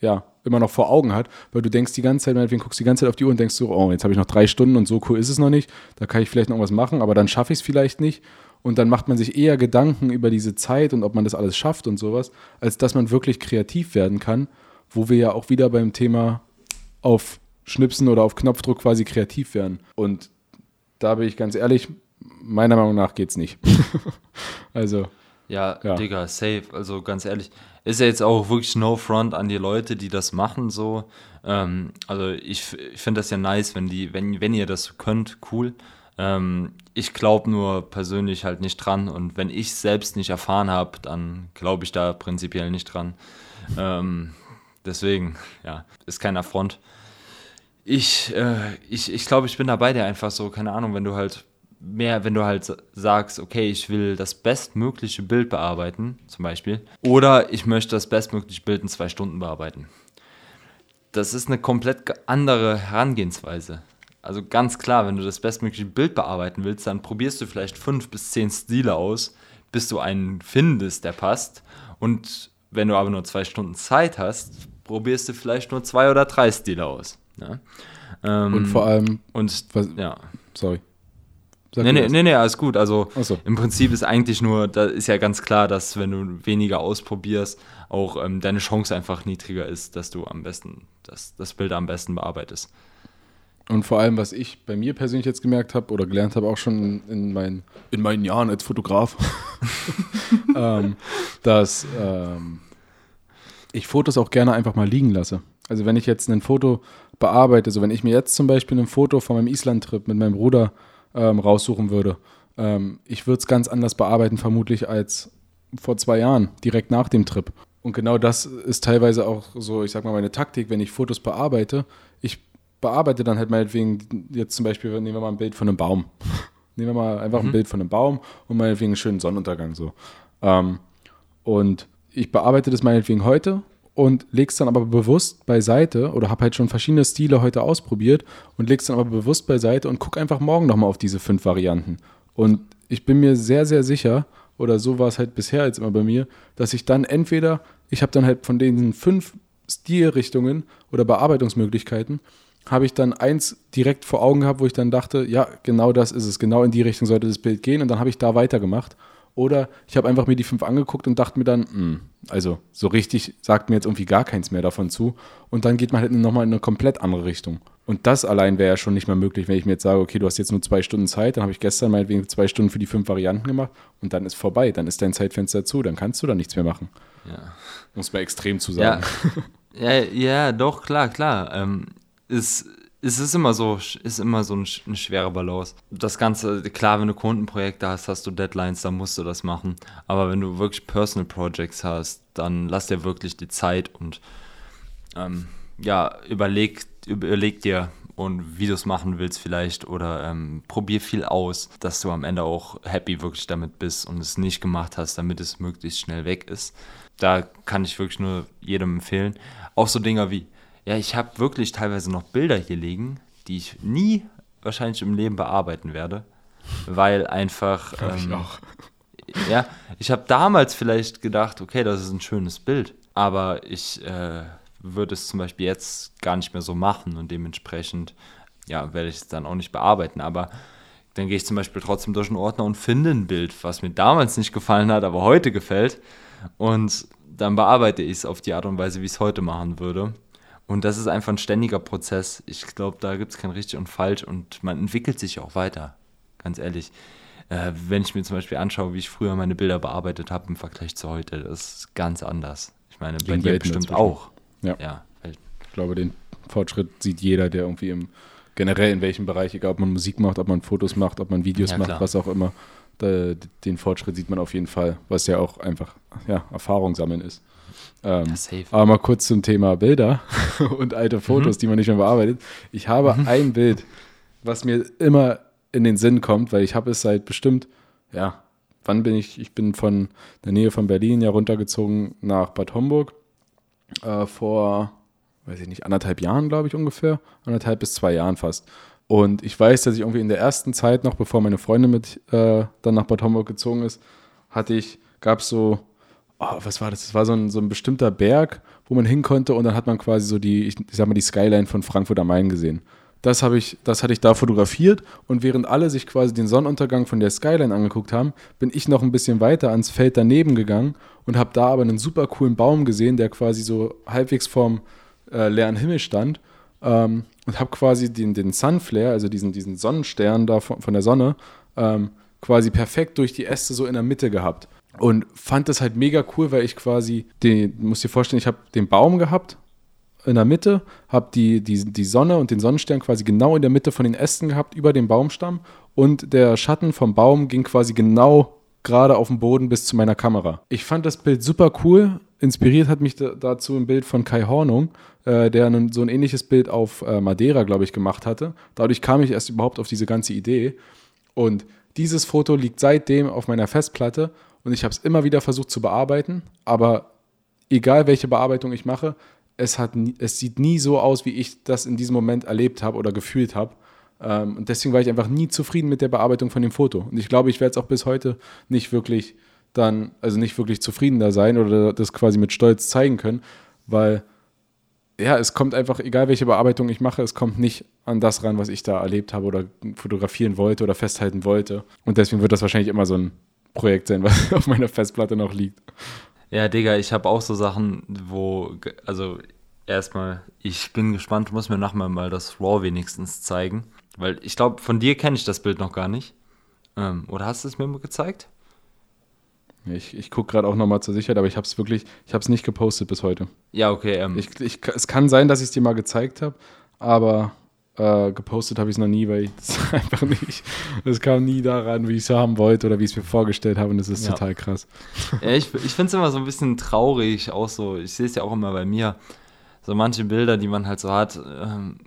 ja, immer noch vor Augen hat, weil du denkst die ganze Zeit, meinetwegen guckst die ganze Zeit auf die Uhr und denkst so, oh, jetzt habe ich noch drei Stunden und so cool ist es noch nicht, da kann ich vielleicht noch was machen, aber dann schaffe ich es vielleicht nicht und dann macht man sich eher Gedanken über diese Zeit und ob man das alles schafft und sowas, als dass man wirklich kreativ werden kann, wo wir ja auch wieder beim Thema auf Schnipsen oder auf Knopfdruck quasi kreativ werden. Und da bin ich ganz ehrlich, meiner Meinung nach geht es nicht. also. Ja, ja, Digga, safe. Also ganz ehrlich, ist ja jetzt auch wirklich no front an die Leute, die das machen so. Ähm, also ich, ich finde das ja nice, wenn die, wenn, wenn ihr das könnt, cool. Ähm, ich glaube nur persönlich halt nicht dran und wenn ich selbst nicht erfahren habe, dann glaube ich da prinzipiell nicht dran. Ähm, deswegen, ja, ist kein Affront. Ich, äh, ich, ich glaube, ich bin dabei dir einfach so, keine Ahnung, wenn du halt mehr, wenn du halt sagst, okay, ich will das bestmögliche Bild bearbeiten, zum Beispiel, oder ich möchte das bestmögliche Bild in zwei Stunden bearbeiten. Das ist eine komplett andere Herangehensweise also ganz klar, wenn du das bestmögliche Bild bearbeiten willst, dann probierst du vielleicht fünf bis zehn Stile aus, bis du einen findest, der passt. Und wenn du aber nur zwei Stunden Zeit hast, probierst du vielleicht nur zwei oder drei Stile aus. Ja? Ähm, und vor allem. Und was, ja. Sorry. Sag nee, nee, nee, nee, alles gut. Also so. im Prinzip ist eigentlich nur, da ist ja ganz klar, dass wenn du weniger ausprobierst, auch ähm, deine Chance einfach niedriger ist, dass du am besten, dass das Bild am besten bearbeitest. Und vor allem, was ich bei mir persönlich jetzt gemerkt habe oder gelernt habe, auch schon in, mein, in meinen Jahren als Fotograf, ähm, dass ähm, ich Fotos auch gerne einfach mal liegen lasse. Also wenn ich jetzt ein Foto bearbeite, so wenn ich mir jetzt zum Beispiel ein Foto von meinem Island-Trip mit meinem Bruder ähm, raussuchen würde, ähm, ich würde es ganz anders bearbeiten vermutlich als vor zwei Jahren, direkt nach dem Trip. Und genau das ist teilweise auch so, ich sag mal, meine Taktik, wenn ich Fotos bearbeite. Ich bearbeite dann halt meinetwegen, jetzt zum Beispiel, nehmen wir mal ein Bild von einem Baum. nehmen wir mal einfach mhm. ein Bild von einem Baum und meinetwegen einen schönen Sonnenuntergang so. Ähm, und ich bearbeite das meinetwegen heute und lege es dann aber bewusst beiseite oder habe halt schon verschiedene Stile heute ausprobiert und lege es dann aber bewusst beiseite und gucke einfach morgen nochmal auf diese fünf Varianten. Und ich bin mir sehr, sehr sicher, oder so war es halt bisher jetzt immer bei mir, dass ich dann entweder, ich habe dann halt von den fünf Stilrichtungen oder Bearbeitungsmöglichkeiten, habe ich dann eins direkt vor Augen gehabt, wo ich dann dachte, ja, genau das ist es, genau in die Richtung sollte das Bild gehen und dann habe ich da weitergemacht. Oder ich habe einfach mir die fünf angeguckt und dachte mir dann, mh, hm, also so richtig sagt mir jetzt irgendwie gar keins mehr davon zu. Und dann geht man halt nochmal in eine komplett andere Richtung. Und das allein wäre ja schon nicht mehr möglich, wenn ich mir jetzt sage, okay, du hast jetzt nur zwei Stunden Zeit, dann habe ich gestern meinetwegen zwei Stunden für die fünf Varianten gemacht und dann ist vorbei, dann ist dein Zeitfenster zu, dann kannst du da nichts mehr machen. Ja. Muss man extrem zu sagen. Ja, ja, ja doch, klar, klar. Ähm, ist es ist immer so, ist immer so ein, eine schwere Balance. Das Ganze, klar, wenn du Kundenprojekte hast, hast du Deadlines, dann musst du das machen. Aber wenn du wirklich Personal Projects hast, dann lass dir wirklich die Zeit und ähm, ja, überleg, überleg dir und wie du es machen willst vielleicht oder ähm, probier viel aus, dass du am Ende auch happy wirklich damit bist und es nicht gemacht hast, damit es möglichst schnell weg ist. Da kann ich wirklich nur jedem empfehlen. Auch so Dinger wie, ja, ich habe wirklich teilweise noch Bilder hier liegen, die ich nie wahrscheinlich im Leben bearbeiten werde, weil einfach. Ähm, ich auch. Ja, ich habe damals vielleicht gedacht, okay, das ist ein schönes Bild, aber ich äh, würde es zum Beispiel jetzt gar nicht mehr so machen und dementsprechend, ja, werde ich es dann auch nicht bearbeiten. Aber dann gehe ich zum Beispiel trotzdem durch den Ordner und finde ein Bild, was mir damals nicht gefallen hat, aber heute gefällt. Und dann bearbeite ich es auf die Art und Weise, wie ich es heute machen würde. Und das ist einfach ein ständiger Prozess. Ich glaube, da gibt es kein richtig und falsch und man entwickelt sich auch weiter, ganz ehrlich. Äh, wenn ich mir zum Beispiel anschaue, wie ich früher meine Bilder bearbeitet habe im Vergleich zu heute, das ist ganz anders. Ich meine, bei dir bestimmt dazwischen. auch. Ja. ja ich glaube, den Fortschritt sieht jeder, der irgendwie im generell in welchem Bereich, egal ob man Musik macht, ob man Fotos macht, ob man Videos ja, macht, klar. was auch immer, da, den Fortschritt sieht man auf jeden Fall, was ja auch einfach ja, Erfahrung sammeln ist. Ähm, ja, aber mal kurz zum Thema Bilder und alte Fotos, mhm. die man nicht mehr bearbeitet. Ich habe mhm. ein Bild, was mir immer in den Sinn kommt, weil ich habe es seit bestimmt, ja, wann bin ich? Ich bin von der Nähe von Berlin ja runtergezogen nach Bad Homburg äh, vor, weiß ich nicht, anderthalb Jahren, glaube ich ungefähr, anderthalb bis zwei Jahren fast. Und ich weiß, dass ich irgendwie in der ersten Zeit noch, bevor meine Freundin mit äh, dann nach Bad Homburg gezogen ist, hatte ich, gab es so oh, was war das? Das war so ein, so ein bestimmter Berg, wo man hin konnte und dann hat man quasi so die, ich, ich sag mal, die Skyline von Frankfurt am Main gesehen. Das, ich, das hatte ich da fotografiert und während alle sich quasi den Sonnenuntergang von der Skyline angeguckt haben, bin ich noch ein bisschen weiter ans Feld daneben gegangen und habe da aber einen super coolen Baum gesehen, der quasi so halbwegs vorm äh, leeren Himmel stand ähm, und habe quasi den, den Sunflare, also diesen, diesen Sonnenstern da von, von der Sonne, ähm, quasi perfekt durch die Äste so in der Mitte gehabt. Und fand das halt mega cool, weil ich quasi, den, muss dir vorstellen, ich habe den Baum gehabt in der Mitte, habe die, die, die Sonne und den Sonnenstern quasi genau in der Mitte von den Ästen gehabt, über dem Baumstamm. Und der Schatten vom Baum ging quasi genau gerade auf dem Boden bis zu meiner Kamera. Ich fand das Bild super cool. Inspiriert hat mich dazu ein Bild von Kai Hornung, äh, der so ein ähnliches Bild auf äh, Madeira, glaube ich, gemacht hatte. Dadurch kam ich erst überhaupt auf diese ganze Idee. Und dieses Foto liegt seitdem auf meiner Festplatte und ich habe es immer wieder versucht zu bearbeiten, aber egal welche Bearbeitung ich mache, es, hat, es sieht nie so aus, wie ich das in diesem Moment erlebt habe oder gefühlt habe. Ähm, und deswegen war ich einfach nie zufrieden mit der Bearbeitung von dem Foto. Und ich glaube, ich werde es auch bis heute nicht wirklich dann, also nicht wirklich zufrieden da sein oder das quasi mit Stolz zeigen können, weil ja, es kommt einfach, egal welche Bearbeitung ich mache, es kommt nicht an das ran, was ich da erlebt habe oder fotografieren wollte oder festhalten wollte. Und deswegen wird das wahrscheinlich immer so ein Projekt sein, was auf meiner Festplatte noch liegt. Ja, Digga, ich habe auch so Sachen, wo, also erstmal, ich bin gespannt, du musst mir nachher mal das RAW wenigstens zeigen. Weil ich glaube, von dir kenne ich das Bild noch gar nicht. Ähm, oder hast du es mir mal gezeigt? Ich, ich gucke gerade auch nochmal zur Sicherheit, aber ich habe es wirklich, ich habe es nicht gepostet bis heute. Ja, okay. Ähm. Ich, ich, es kann sein, dass ich es dir mal gezeigt habe, aber äh, gepostet habe ich es noch nie, weil ich es einfach nicht, es kam nie daran, wie ich es haben wollte oder wie ich es mir vorgestellt habe und das ist ja. total krass. Ja, ich, ich finde es immer so ein bisschen traurig, auch so, ich sehe es ja auch immer bei mir, so manche Bilder, die man halt so hat, ähm,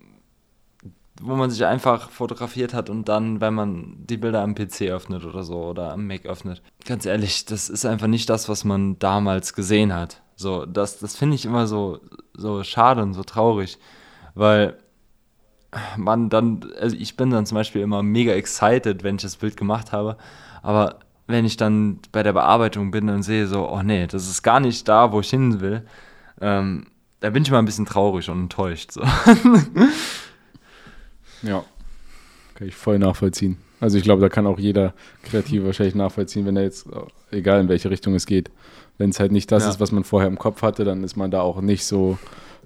wo man sich einfach fotografiert hat und dann, wenn man die Bilder am PC öffnet oder so oder am Mac öffnet. Ganz ehrlich, das ist einfach nicht das, was man damals gesehen hat. So, das, das finde ich immer so, so schade und so traurig, weil man dann, also ich bin dann zum Beispiel immer mega excited, wenn ich das Bild gemacht habe, aber wenn ich dann bei der Bearbeitung bin und sehe so, oh nee, das ist gar nicht da, wo ich hin will, ähm, da bin ich mal ein bisschen traurig und enttäuscht. So. Ja, kann ich voll nachvollziehen. Also ich glaube, da kann auch jeder Kreative wahrscheinlich nachvollziehen, wenn er jetzt, egal in welche Richtung es geht, wenn es halt nicht das ja. ist, was man vorher im Kopf hatte, dann ist man da auch nicht so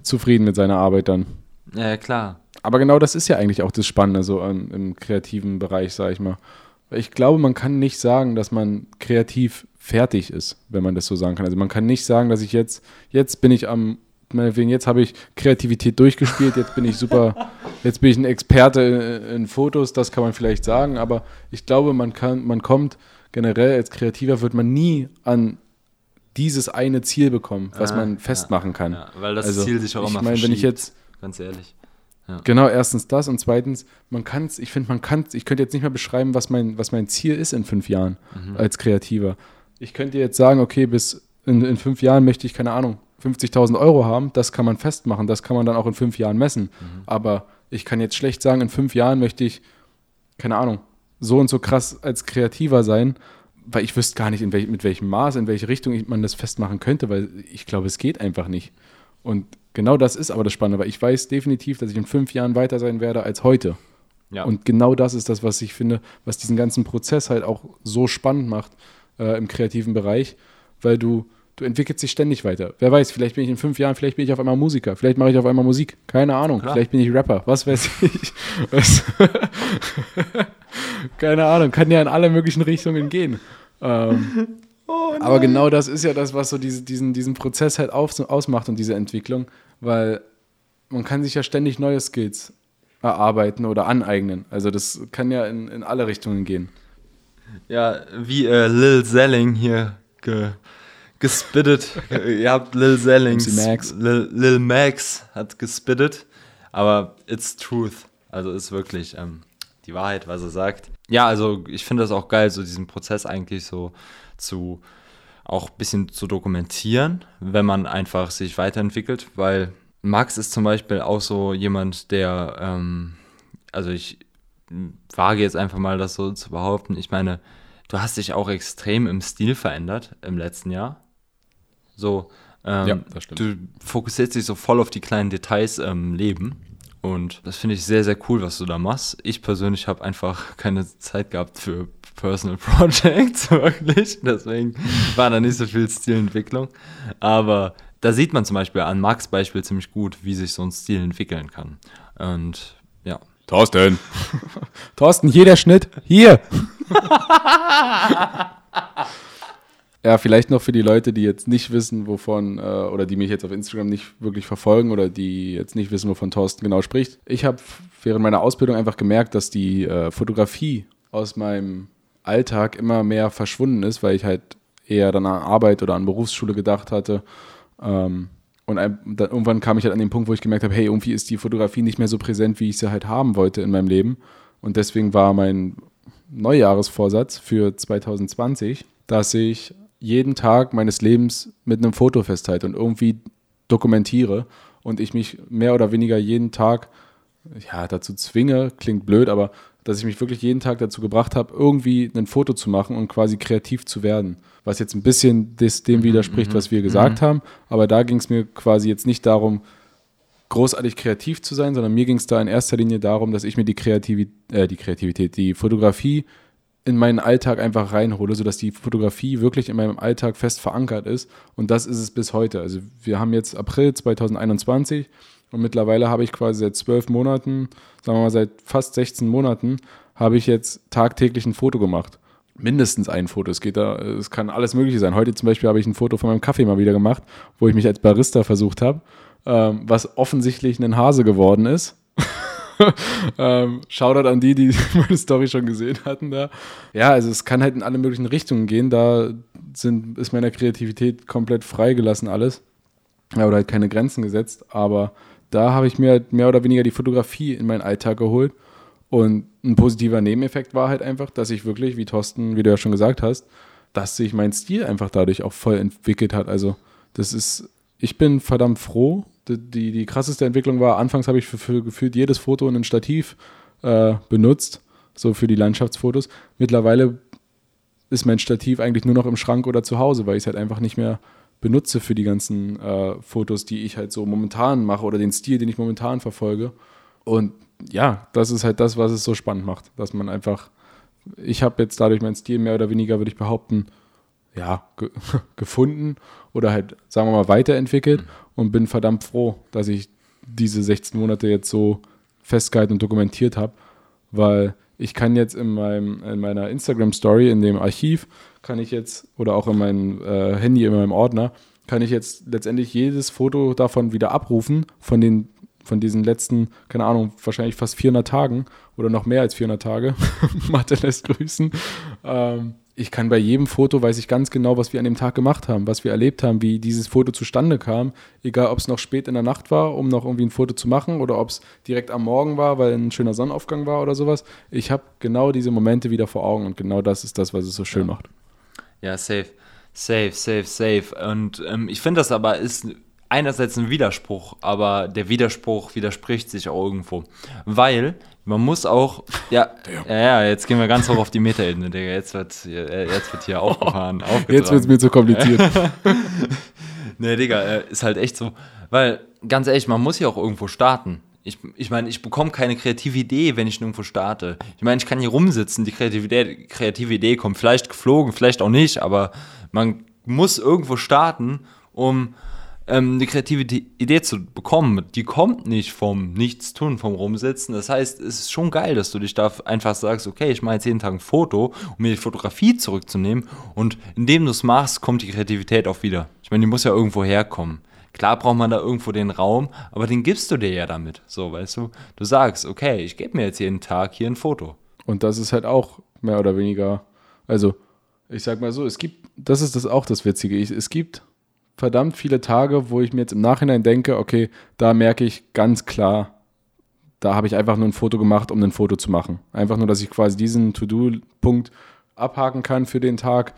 zufrieden mit seiner Arbeit dann. Ja, klar. Aber genau das ist ja eigentlich auch das Spannende so an, im kreativen Bereich, sage ich mal. Ich glaube, man kann nicht sagen, dass man kreativ fertig ist, wenn man das so sagen kann. Also man kann nicht sagen, dass ich jetzt, jetzt bin ich am meinetwegen, jetzt habe ich Kreativität durchgespielt, jetzt bin ich super, jetzt bin ich ein Experte in, in, Fotos, das kann man vielleicht sagen, aber ich glaube, man kann, man kommt generell als Kreativer wird man nie an dieses eine Ziel bekommen, was ah, man festmachen kann. Ja, weil das also, Ziel sich auch immer Ich meine, wenn ich jetzt ganz ehrlich. Ja. Genau, erstens das und zweitens, man kann es, ich finde, man kann ich könnte jetzt nicht mehr beschreiben, was mein, was mein Ziel ist in fünf Jahren mhm. als Kreativer. Ich könnte jetzt sagen, okay, bis in, in fünf Jahren möchte ich, keine Ahnung, 50.000 Euro haben, das kann man festmachen, das kann man dann auch in fünf Jahren messen. Mhm. Aber ich kann jetzt schlecht sagen, in fünf Jahren möchte ich, keine Ahnung, so und so krass als Kreativer sein, weil ich wüsste gar nicht, welch, mit welchem Maß, in welche Richtung man das festmachen könnte, weil ich glaube, es geht einfach nicht. Und genau das ist aber das Spannende, weil ich weiß definitiv, dass ich in fünf Jahren weiter sein werde als heute. Ja. Und genau das ist das, was ich finde, was diesen ganzen Prozess halt auch so spannend macht äh, im kreativen Bereich, weil du Du entwickelst dich ständig weiter. Wer weiß, vielleicht bin ich in fünf Jahren, vielleicht bin ich auf einmal Musiker, vielleicht mache ich auf einmal Musik. Keine Ahnung. Klar. Vielleicht bin ich Rapper, was weiß ich. Was? Keine Ahnung, kann ja in alle möglichen Richtungen gehen. Ähm, oh aber genau das ist ja das, was so diese, diesen, diesen Prozess halt auf, ausmacht und diese Entwicklung, weil man kann sich ja ständig neue Skills erarbeiten oder aneignen. Also das kann ja in, in alle Richtungen gehen. Ja, wie äh, Lil Zelling hier ge gespittet. Ihr habt Lil Zellings. Max. Lil, Lil, Max hat gespittet. Aber it's truth. Also ist wirklich ähm, die Wahrheit, was er sagt. Ja, also ich finde das auch geil, so diesen Prozess eigentlich so zu auch ein bisschen zu dokumentieren, wenn man einfach sich weiterentwickelt, weil Max ist zum Beispiel auch so jemand, der, ähm, also ich wage jetzt einfach mal das so zu behaupten, ich meine, du hast dich auch extrem im Stil verändert im letzten Jahr. So, ähm, ja, das stimmt. du fokussierst dich so voll auf die kleinen Details im Leben. Und das finde ich sehr, sehr cool, was du da machst. Ich persönlich habe einfach keine Zeit gehabt für Personal Projects, wirklich. Deswegen war da nicht so viel Stilentwicklung. Aber da sieht man zum Beispiel an Max Beispiel ziemlich gut, wie sich so ein Stil entwickeln kann. Und ja. Thorsten. Thorsten, hier der Schnitt. Hier. Ja, vielleicht noch für die Leute, die jetzt nicht wissen, wovon, äh, oder die mich jetzt auf Instagram nicht wirklich verfolgen oder die jetzt nicht wissen, wovon Thorsten genau spricht. Ich habe während meiner Ausbildung einfach gemerkt, dass die äh, Fotografie aus meinem Alltag immer mehr verschwunden ist, weil ich halt eher dann an Arbeit oder an Berufsschule gedacht hatte. Ähm, und irgendwann kam ich halt an den Punkt, wo ich gemerkt habe, hey, irgendwie ist die Fotografie nicht mehr so präsent, wie ich sie halt haben wollte in meinem Leben. Und deswegen war mein Neujahresvorsatz für 2020, dass ich jeden Tag meines Lebens mit einem Foto festhalte und irgendwie dokumentiere und ich mich mehr oder weniger jeden Tag ja, dazu zwinge, klingt blöd, aber dass ich mich wirklich jeden Tag dazu gebracht habe, irgendwie ein Foto zu machen und quasi kreativ zu werden. Was jetzt ein bisschen des, dem widerspricht, was wir gesagt haben. Aber da ging es mir quasi jetzt nicht darum, großartig kreativ zu sein, sondern mir ging es da in erster Linie darum, dass ich mir die, Kreativität, äh, die Kreativität, die Fotografie in meinen Alltag einfach reinhole, sodass die Fotografie wirklich in meinem Alltag fest verankert ist. Und das ist es bis heute. Also wir haben jetzt April 2021 und mittlerweile habe ich quasi seit zwölf Monaten, sagen wir mal seit fast 16 Monaten, habe ich jetzt tagtäglich ein Foto gemacht. Mindestens ein Foto. Es geht da, es kann alles Mögliche sein. Heute zum Beispiel habe ich ein Foto von meinem Kaffee mal wieder gemacht, wo ich mich als Barista versucht habe, ähm, was offensichtlich ein Hase geworden ist. ähm, Shoutout an die, die meine Story schon gesehen hatten da. Ja, also es kann halt in alle möglichen Richtungen gehen. Da sind, ist meiner Kreativität komplett freigelassen alles. Ja, oder halt keine Grenzen gesetzt. Aber da habe ich mir halt mehr oder weniger die Fotografie in meinen Alltag geholt. Und ein positiver Nebeneffekt war halt einfach, dass ich wirklich, wie Thorsten, wie du ja schon gesagt hast, dass sich mein Stil einfach dadurch auch voll entwickelt hat. Also das ist, ich bin verdammt froh, die, die krasseste Entwicklung war, anfangs habe ich für, für gefühlt jedes Foto in ein Stativ äh, benutzt, so für die Landschaftsfotos. Mittlerweile ist mein Stativ eigentlich nur noch im Schrank oder zu Hause, weil ich es halt einfach nicht mehr benutze für die ganzen äh, Fotos, die ich halt so momentan mache oder den Stil, den ich momentan verfolge. Und ja, das ist halt das, was es so spannend macht, dass man einfach, ich habe jetzt dadurch meinen Stil mehr oder weniger, würde ich behaupten, ja, ge gefunden oder halt, sagen wir mal, weiterentwickelt mhm. und bin verdammt froh, dass ich diese 16 Monate jetzt so festgehalten und dokumentiert habe, weil ich kann jetzt in, meinem, in meiner Instagram-Story, in dem Archiv, kann ich jetzt, oder auch in meinem äh, Handy, in meinem Ordner, kann ich jetzt letztendlich jedes Foto davon wieder abrufen, von den von diesen letzten, keine Ahnung, wahrscheinlich fast 400 Tagen oder noch mehr als 400 Tage. Mathe lässt grüßen. Ähm, ich kann bei jedem Foto, weiß ich ganz genau, was wir an dem Tag gemacht haben, was wir erlebt haben, wie dieses Foto zustande kam. Egal, ob es noch spät in der Nacht war, um noch irgendwie ein Foto zu machen oder ob es direkt am Morgen war, weil ein schöner Sonnenaufgang war oder sowas. Ich habe genau diese Momente wieder vor Augen und genau das ist das, was es so schön ja. macht. Ja, safe. Safe, safe, safe. Und ähm, ich finde das aber ist einerseits ein Widerspruch, aber der Widerspruch widerspricht sich auch irgendwo. Weil man muss auch, ja, ja, ja, jetzt gehen wir ganz hoch auf die Metaebene, Digga. Jetzt wird, jetzt wird hier aufgefahren. Oh, jetzt wird es mir zu kompliziert. nee, Digga, äh, ist halt echt so. Weil, ganz ehrlich, man muss ja auch irgendwo starten. Ich, ich meine, ich bekomme keine kreative Idee, wenn ich nirgendwo starte. Ich meine, ich kann hier rumsitzen, die kreative, kreative Idee kommt vielleicht geflogen, vielleicht auch nicht, aber man muss irgendwo starten, um ähm, eine kreative Idee zu bekommen. Die kommt nicht vom Nichtstun, vom Rumsitzen. Das heißt, es ist schon geil, dass du dich da einfach sagst, okay, ich mache jetzt jeden Tag ein Foto, um mir die Fotografie zurückzunehmen. Und indem du es machst, kommt die Kreativität auch wieder. Ich meine, die muss ja irgendwo herkommen. Klar braucht man da irgendwo den Raum, aber den gibst du dir ja damit. So, weißt du? Du sagst, okay, ich gebe mir jetzt jeden Tag hier ein Foto. Und das ist halt auch mehr oder weniger, also ich sag mal so, es gibt, das ist das auch das Witzige, es gibt verdammt viele Tage, wo ich mir jetzt im Nachhinein denke, okay, da merke ich ganz klar, da habe ich einfach nur ein Foto gemacht, um ein Foto zu machen. Einfach nur, dass ich quasi diesen To-Do-Punkt abhaken kann für den Tag.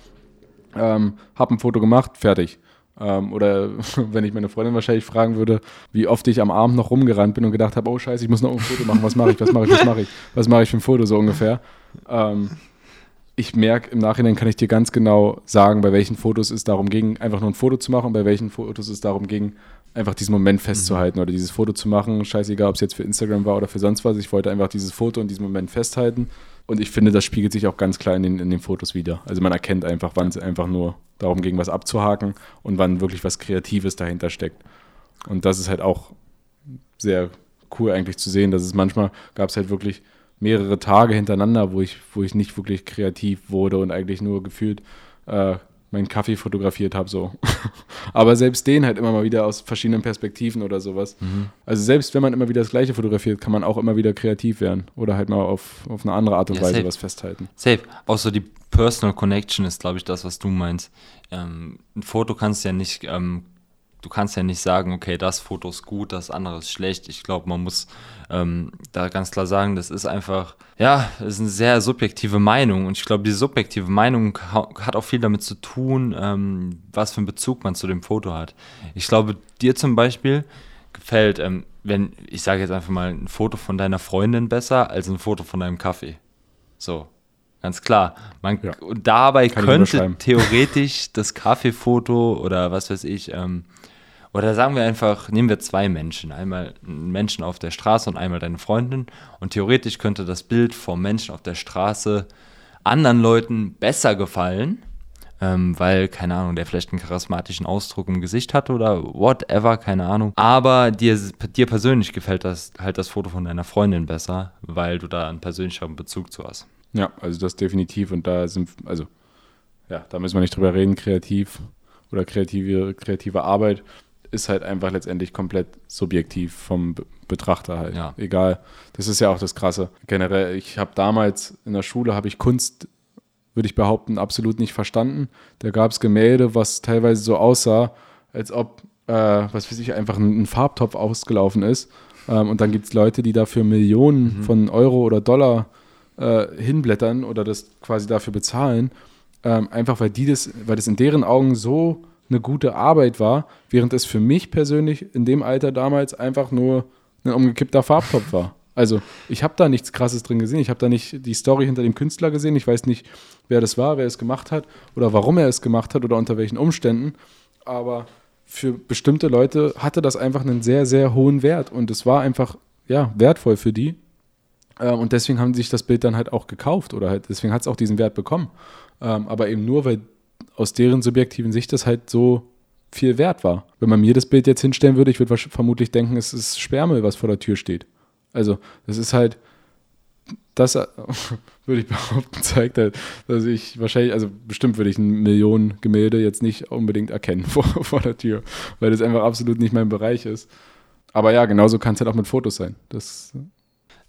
Ähm, habe ein Foto gemacht, fertig. Ähm, oder wenn ich meine Freundin wahrscheinlich fragen würde, wie oft ich am Abend noch rumgerannt bin und gedacht habe, oh scheiße, ich muss noch ein Foto machen, was mache ich, was mache ich, was mache ich, was mache ich für ein Foto so ungefähr. Ähm, ich merke, im Nachhinein kann ich dir ganz genau sagen, bei welchen Fotos es darum ging, einfach nur ein Foto zu machen und bei welchen Fotos es darum ging, einfach diesen Moment festzuhalten mhm. oder dieses Foto zu machen. Scheißegal, ob es jetzt für Instagram war oder für sonst was. Ich wollte einfach dieses Foto und diesen Moment festhalten. Und ich finde, das spiegelt sich auch ganz klar in den, in den Fotos wieder. Also man erkennt einfach, wann es einfach nur darum ging, was abzuhaken und wann wirklich was Kreatives dahinter steckt. Und das ist halt auch sehr cool eigentlich zu sehen, dass es manchmal gab es halt wirklich mehrere Tage hintereinander, wo ich, wo ich nicht wirklich kreativ wurde und eigentlich nur gefühlt äh, meinen Kaffee fotografiert habe. So. Aber selbst den halt immer mal wieder aus verschiedenen Perspektiven oder sowas. Mhm. Also selbst wenn man immer wieder das gleiche fotografiert, kann man auch immer wieder kreativ werden oder halt mal auf, auf eine andere Art und ja, Weise safe. was festhalten. Safe. Auch so die Personal Connection ist, glaube ich, das, was du meinst. Ähm, ein Foto kannst du ja nicht ähm, du kannst ja nicht sagen, okay, das Foto ist gut, das andere ist schlecht. Ich glaube, man muss ähm, da ganz klar sagen, das ist einfach, ja, das ist eine sehr subjektive Meinung. Und ich glaube, diese subjektive Meinung hat auch viel damit zu tun, ähm, was für einen Bezug man zu dem Foto hat. Ich glaube, dir zum Beispiel gefällt, ähm, wenn, ich sage jetzt einfach mal, ein Foto von deiner Freundin besser als ein Foto von deinem Kaffee. So, ganz klar. Man, Ja. und dabei Kann könnte theoretisch das Kaffeefoto oder was weiß ich, ähm, oder sagen wir einfach, nehmen wir zwei Menschen. Einmal einen Menschen auf der Straße und einmal deine Freundin. Und theoretisch könnte das Bild vom Menschen auf der Straße anderen Leuten besser gefallen, ähm, weil, keine Ahnung, der vielleicht einen charismatischen Ausdruck im Gesicht hat oder whatever, keine Ahnung. Aber dir, dir persönlich gefällt das halt das Foto von deiner Freundin besser, weil du da einen persönlicheren Bezug zu hast. Ja, also das definitiv. Und da sind, also, ja, da müssen wir nicht drüber reden. Kreativ oder kreative, kreative Arbeit ist halt einfach letztendlich komplett subjektiv vom Be- Betrachter halt. Ja. Egal. Das ist ja auch das Krasse. Generell, ich habe damals in der Schule, habe ich Kunst, würde ich behaupten, absolut nicht verstanden. Da gab es Gemälde, was teilweise so aussah, als ob, äh, was weiß ich, einfach ein, ein Farbtopf ausgelaufen ist. Ähm, und dann gibt es Leute, die dafür Millionen von Euro oder Dollar äh, hinblättern oder das quasi dafür bezahlen, ähm, einfach weil die das, weil das in deren Augen so eine gute Arbeit war, während es für mich persönlich in dem Alter damals einfach nur ein umgekippter Farbtopf war. Also ich habe da nichts Krasses drin gesehen. Ich habe da nicht die Story hinter dem Künstler gesehen. Ich weiß nicht, wer das war, wer es gemacht hat oder warum er es gemacht hat oder unter welchen Umständen. Aber für bestimmte Leute hatte das einfach einen sehr, sehr hohen Wert und es war einfach ja, wertvoll für die. Ähm, und deswegen haben sie sich das Bild dann halt auch gekauft oder halt, deswegen hat es auch diesen Wert bekommen. Ähm, aber eben nur, weil aus deren subjektiven Sicht das halt so viel wert war. Wenn man mir das Bild jetzt hinstellen würde, ich würde vermutlich denken, es ist Sperrmüll, was vor der Tür steht. Also, das ist halt, das würde ich behaupten, zeigt halt, dass ich wahrscheinlich, also bestimmt würde ich ein Millionen-Gemälde jetzt nicht unbedingt erkennen vor, vor der Tür, weil das einfach absolut nicht mein Bereich ist. Aber ja, genauso kann es halt auch mit Fotos sein. Das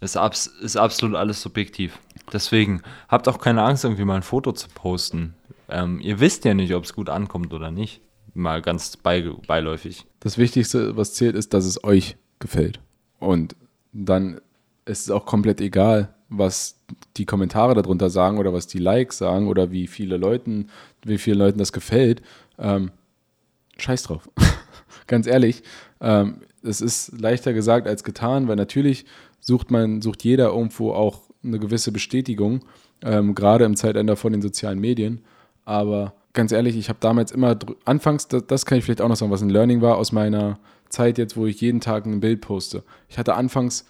Ist, abs ist absolut alles subjektiv. Deswegen habt auch keine Angst, irgendwie mal ein Foto zu posten. Ähm, ihr wisst ja nicht, ob es gut ankommt oder nicht. Mal ganz bei beiläufig. Das Wichtigste, was zählt, ist, dass es euch gefällt. Und dann ist es auch komplett egal, was die Kommentare darunter sagen oder was die Likes sagen oder wie viele Leuten, wie vielen Leuten das gefällt. Ähm, scheiß drauf. Ganz ehrlich, ähm, es ist leichter gesagt als getan, weil natürlich sucht man, sucht jeder irgendwo auch eine gewisse Bestätigung, ähm, gerade im Zeitalter von den sozialen Medien. Aber ganz ehrlich, ich habe damals immer, anfangs, das, kann ich vielleicht auch noch sagen, was ein Learning war aus meiner Zeit jetzt, wo ich jeden Tag ein Bild poste. Ich hatte anfangs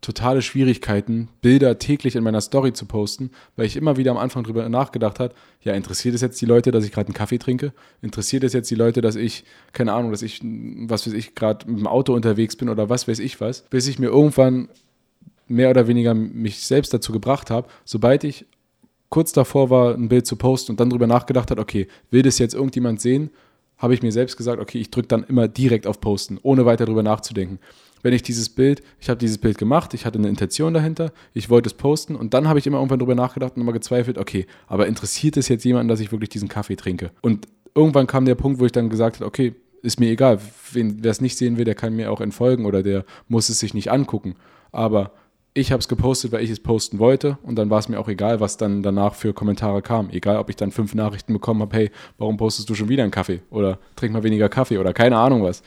totale Schwierigkeiten, Bilder täglich in meiner Story zu posten, weil ich immer wieder am Anfang drüber nachgedacht habe, ja, interessiert es jetzt die Leute, dass ich gerade einen Kaffee trinke? Interessiert es jetzt die Leute, dass ich, keine Ahnung, dass ich, was weiß ich, gerade mit dem Auto unterwegs bin oder was weiß ich was, bis ich mir irgendwann mehr oder weniger mich selbst dazu gebracht habe, sobald ich kurz davor war, ein Bild zu posten und dann drüber nachgedacht hat, okay, will das jetzt irgendjemand sehen, habe ich mir selbst gesagt, okay, ich drücke dann immer direkt auf Posten, ohne weiter drüber nachzudenken. Wenn ich dieses Bild, ich habe dieses Bild gemacht, ich hatte eine Intention dahinter, ich wollte es posten und dann habe ich immer irgendwann drüber nachgedacht und immer gezweifelt, okay, aber interessiert es jetzt jemanden, dass ich wirklich diesen Kaffee trinke? Und irgendwann kam der Punkt, wo ich dann gesagt habe, okay, ist mir egal, wer es nicht sehen will, der kann mir auch entfolgen oder der muss es sich nicht angucken. Aber ich habe es gepostet, weil ich es posten wollte und dann war es mir auch egal, was dann danach für Kommentare kam. Egal, ob ich dann fünf Nachrichten bekommen habe, hey, warum postest du schon wieder einen Kaffee oder trink mal weniger Kaffee oder keine Ahnung was.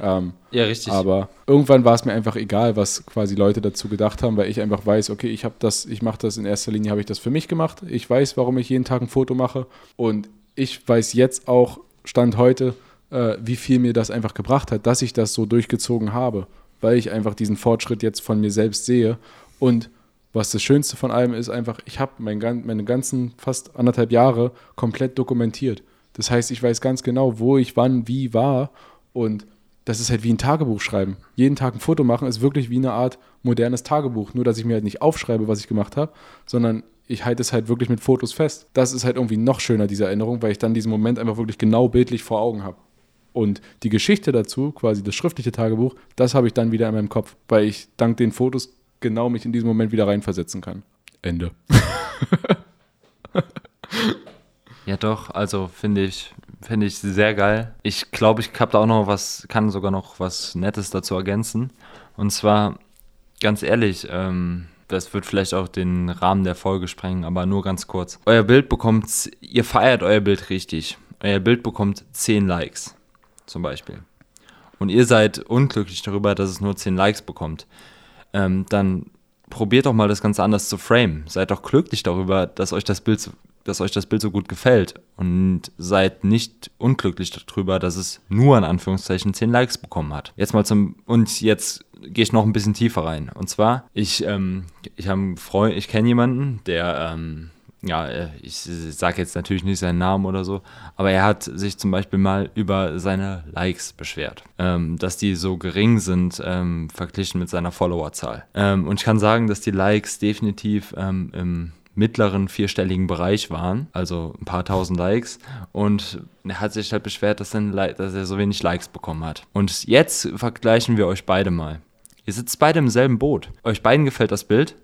Ähm, Ja, richtig. aber irgendwann war es mir einfach egal, was quasi Leute dazu gedacht haben, weil ich einfach weiß, okay, ich habe das, ich mache das in erster Linie, habe ich das für mich gemacht. Ich weiß, warum ich jeden Tag ein Foto mache und ich weiß jetzt auch Stand heute, äh, wie viel mir das einfach gebracht hat, dass ich das so durchgezogen habe, weil ich einfach diesen Fortschritt jetzt von mir selbst sehe und was das Schönste von allem ist, einfach, ich habe mein, meine ganzen fast anderthalb Jahre komplett dokumentiert. Das heißt, ich weiß ganz genau, wo ich wann, wie war und das ist halt wie ein Tagebuch schreiben. Jeden Tag ein Foto machen ist wirklich wie eine Art modernes Tagebuch. Nur, dass ich mir halt nicht aufschreibe, was ich gemacht habe, sondern ich halte es halt wirklich mit Fotos fest. Das ist halt irgendwie noch schöner, diese Erinnerung, weil ich dann diesen Moment einfach wirklich genau bildlich vor Augen habe. Und die Geschichte dazu, quasi das schriftliche Tagebuch, das habe ich dann wieder in meinem Kopf, weil ich dank den Fotos genau mich in diesen Moment wieder reinversetzen kann. Ende. Ja, doch, also finde ich, finde ich sehr geil. Ich glaube, ich habe da auch noch was, kann sogar noch was Nettes dazu ergänzen. Und zwar, ganz ehrlich, ähm, das wird vielleicht auch den Rahmen der Folge sprengen, aber nur ganz kurz. Euer Bild bekommt, ihr feiert euer Bild richtig. Euer Bild bekommt 10 Likes, zum Beispiel. und ihr seid unglücklich darüber, dass es nur 10 Likes bekommt, ähm, dann probiert doch mal das Ganze anders zu frame. Seid doch glücklich darüber, dass euch das Bild, dass euch das Bild so gut gefällt und seid nicht unglücklich darüber, dass es nur in Anführungszeichen 10 Likes bekommen hat. Jetzt mal zum und jetzt gehe ich noch ein bisschen tiefer rein. Und zwar, ich, ähm, ich ich kenne jemanden, der ähm, ja, äh, ich sage jetzt natürlich nicht seinen Namen oder so, aber er hat sich zum Beispiel mal über seine Likes beschwert, ähm, dass die so gering sind ähm, verglichen mit seiner Followerzahl. Ähm, und ich kann sagen, dass die Likes definitiv ähm, im mittleren vierstelligen Bereich waren, also ein paar tausend Likes. Und er hat sich halt beschwert, dass er so wenig Likes bekommen hat. Und jetzt vergleichen wir euch beide mal. Ihr sitzt beide im selben Boot. Euch beiden gefällt das Bild.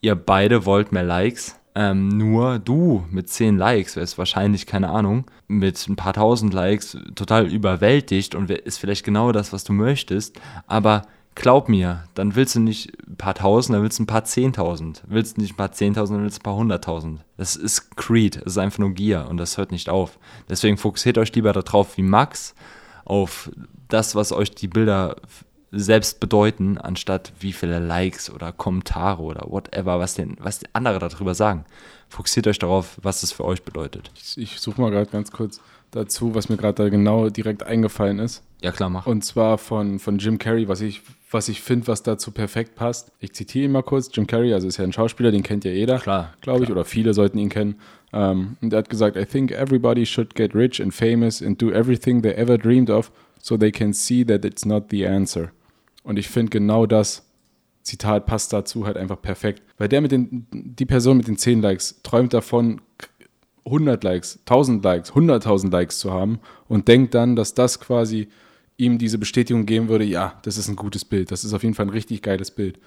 Ihr beide wollt mehr Likes ähm, nur du mit 10 Likes wärst wahrscheinlich, keine Ahnung, mit ein paar tausend Likes total überwältigt und ist vielleicht genau das, was du möchtest. Aber glaub mir, dann willst du nicht ein paar tausend, dann willst du ein paar zehntausend. Willst du nicht ein paar zehntausend, dann willst du ein paar hunderttausend. Das ist Creed, das ist einfach nur Gier und das hört nicht auf. Deswegen fokussiert euch lieber darauf wie Max, auf das, was euch die Bilder selbst bedeuten, anstatt wie viele Likes oder Kommentare oder whatever, was denn, was andere darüber sagen. Fokussiert euch darauf, was es für euch bedeutet. Ich, ich suche mal gerade ganz kurz dazu, was mir gerade da genau direkt eingefallen ist. Ja, klar, mach. Und zwar von, von Jim Carrey, was ich, was ich finde, was dazu perfekt passt. Ich zitiere ihn mal kurz. Jim Carrey, also ist ja ein Schauspieler, den kennt ja jeder, klar, glaube ich, oder viele sollten ihn kennen. Um, ähm, und er hat gesagt, I think everybody should get rich and famous and do everything they ever dreamed of so they can see that it's not the answer. Und ich finde genau das Zitat passt dazu halt einfach perfekt. Weil der mit den, die Person mit den 10 Likes träumt davon, 100 Likes, 1000 Likes, 100.000 Likes zu haben und denkt dann, dass das quasi ihm diese Bestätigung geben würde, ja, das ist ein gutes Bild, das ist auf jeden Fall ein richtig geiles Bild.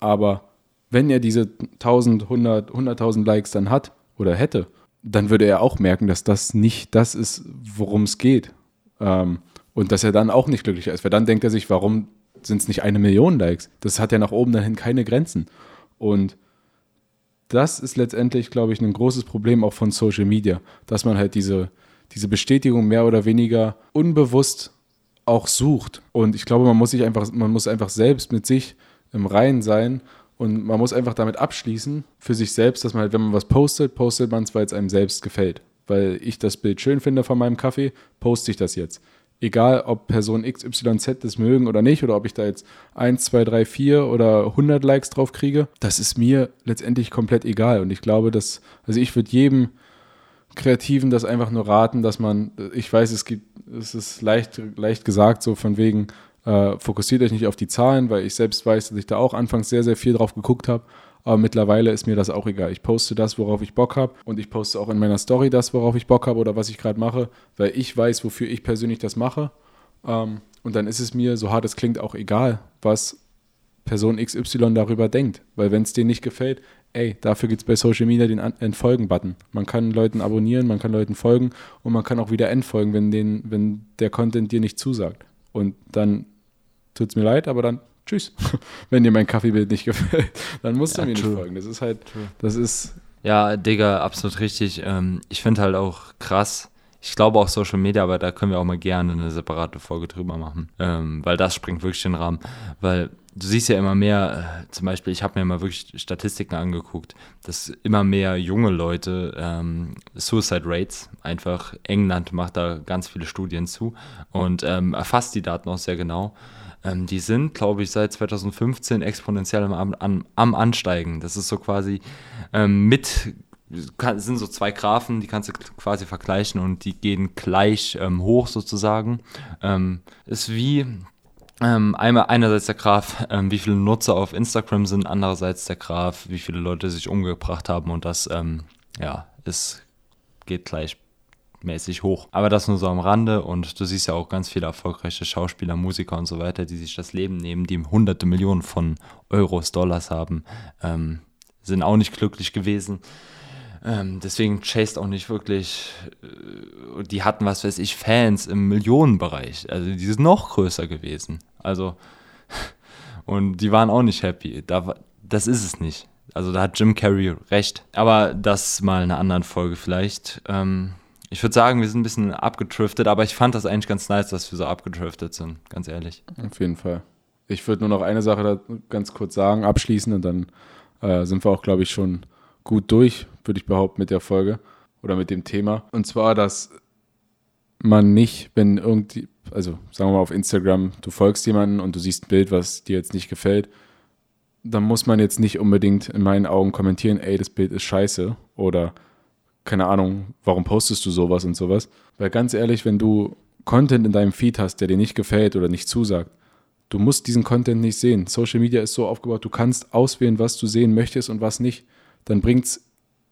Aber wenn er diese 1000, 100, 100.000 Likes dann hat oder hätte, dann würde er auch merken, dass das nicht das ist, worum es geht. Ähm, und dass er dann auch nicht glücklicher ist, weil dann denkt er sich, warum sind es nicht eine Million Likes. Das hat ja nach oben dahin keine Grenzen. Und das ist letztendlich, glaube ich, ein großes Problem auch von Social Media, dass man halt diese, diese Bestätigung mehr oder weniger unbewusst auch sucht. Und ich glaube, man muss sich einfach, man muss einfach selbst mit sich im Reinen sein und man muss einfach damit abschließen für sich selbst, dass man halt, wenn man was postet, postet man es, weil es einem selbst gefällt. Weil ich das Bild schön finde von meinem Kaffee, poste ich das jetzt egal ob Person XYZ das mögen oder nicht, oder ob ich da jetzt 1, 2, 3, 4 oder 100 Likes drauf kriege, das ist mir letztendlich komplett egal. Und ich glaube, dass, also ich würde jedem Kreativen das einfach nur raten, dass man, ich weiß, es gibt, es ist leicht, leicht gesagt, so von wegen, äh, fokussiert euch nicht auf die Zahlen, weil ich selbst weiß, dass ich da auch anfangs sehr, sehr viel drauf geguckt habe aber mittlerweile ist mir das auch egal. Ich poste das, worauf ich Bock habe und ich poste auch in meiner Story das, worauf ich Bock habe oder was ich gerade mache, weil ich weiß, wofür ich persönlich das mache. Ähm, und dann ist es mir, so hart es klingt, auch egal, was Person XY darüber denkt. Weil wenn es dir nicht gefällt, ey, dafür gibt es bei Social Media den Entfolgen-Button. Man kann Leuten abonnieren, man kann Leuten folgen und man kann auch wieder entfolgen, wenn, den, wenn der Content dir nicht zusagt. Und dann tut es mir leid, aber dann tschüss. Wenn dir mein Kaffeebild nicht gefällt, dann musst ja, du mir true. nicht folgen. Das ist halt, true. das ist. Ja, Digga, absolut richtig. Ähm, ich finde halt auch krass. Ich glaube auch Social Media, aber da können wir auch mal gerne eine separate Folge drüber machen. Ähm, weil das springt wirklich den Rahmen. Weil du siehst ja immer mehr, äh, zum Beispiel, ich habe mir mal wirklich Statistiken angeguckt, dass immer mehr junge Leute ähm, Suicide Rates, einfach England macht da ganz viele Studien zu und ähm, erfasst die Daten auch sehr genau. Ähm, die sind, glaube ich, seit 2015 exponentiell am, am, am Ansteigen. Das ist so quasi ähm, mit kann, sind so zwei Graphen, die kannst du quasi vergleichen und die gehen gleich ähm, hoch sozusagen. Ähm, ist wie ähm, einmal einerseits der Graph, ähm, wie viele Nutzer auf Instagram sind, andererseits der Graph, wie viele Leute sich umgebracht haben und das ähm, ja, es geht gleich mäßig hoch. Aber das nur so am Rande und du siehst ja auch ganz viele erfolgreiche Schauspieler, Musiker und so weiter, die sich das Leben nehmen, die hunderte Millionen von Euros, Dollars haben, ähm, sind auch nicht glücklich gewesen. Ähm, deswegen chased auch nicht wirklich, äh, die hatten, was weiß ich, Fans im Millionenbereich. Also die sind noch größer gewesen. Also, und die waren auch nicht happy. Da, das ist es nicht. Also da hat Jim Carrey recht. Aber das mal in einer anderen Folge vielleicht. Ähm, ich würde sagen, wir sind ein bisschen abgedriftet, aber ich fand das eigentlich ganz nice, dass wir so abgedriftet sind, ganz ehrlich. Auf jeden Fall. Ich würde nur noch eine Sache da ganz kurz sagen, abschließen und dann äh, sind wir auch, glaube ich, schon gut durch, würde ich behaupten, mit der Folge oder mit dem Thema. Und zwar, dass man nicht, wenn irgendwie, also sagen wir mal auf Instagram, du folgst jemanden und du siehst ein Bild, was dir jetzt nicht gefällt, dann muss man jetzt nicht unbedingt in meinen Augen kommentieren, ey, das Bild ist scheiße oder keine Ahnung, warum postest du sowas und sowas. Weil ganz ehrlich, wenn du Content in deinem Feed hast, der dir nicht gefällt oder nicht zusagt, du musst diesen Content nicht sehen. Social Media ist so aufgebaut, du kannst auswählen, was du sehen möchtest und was nicht. Dann bringt es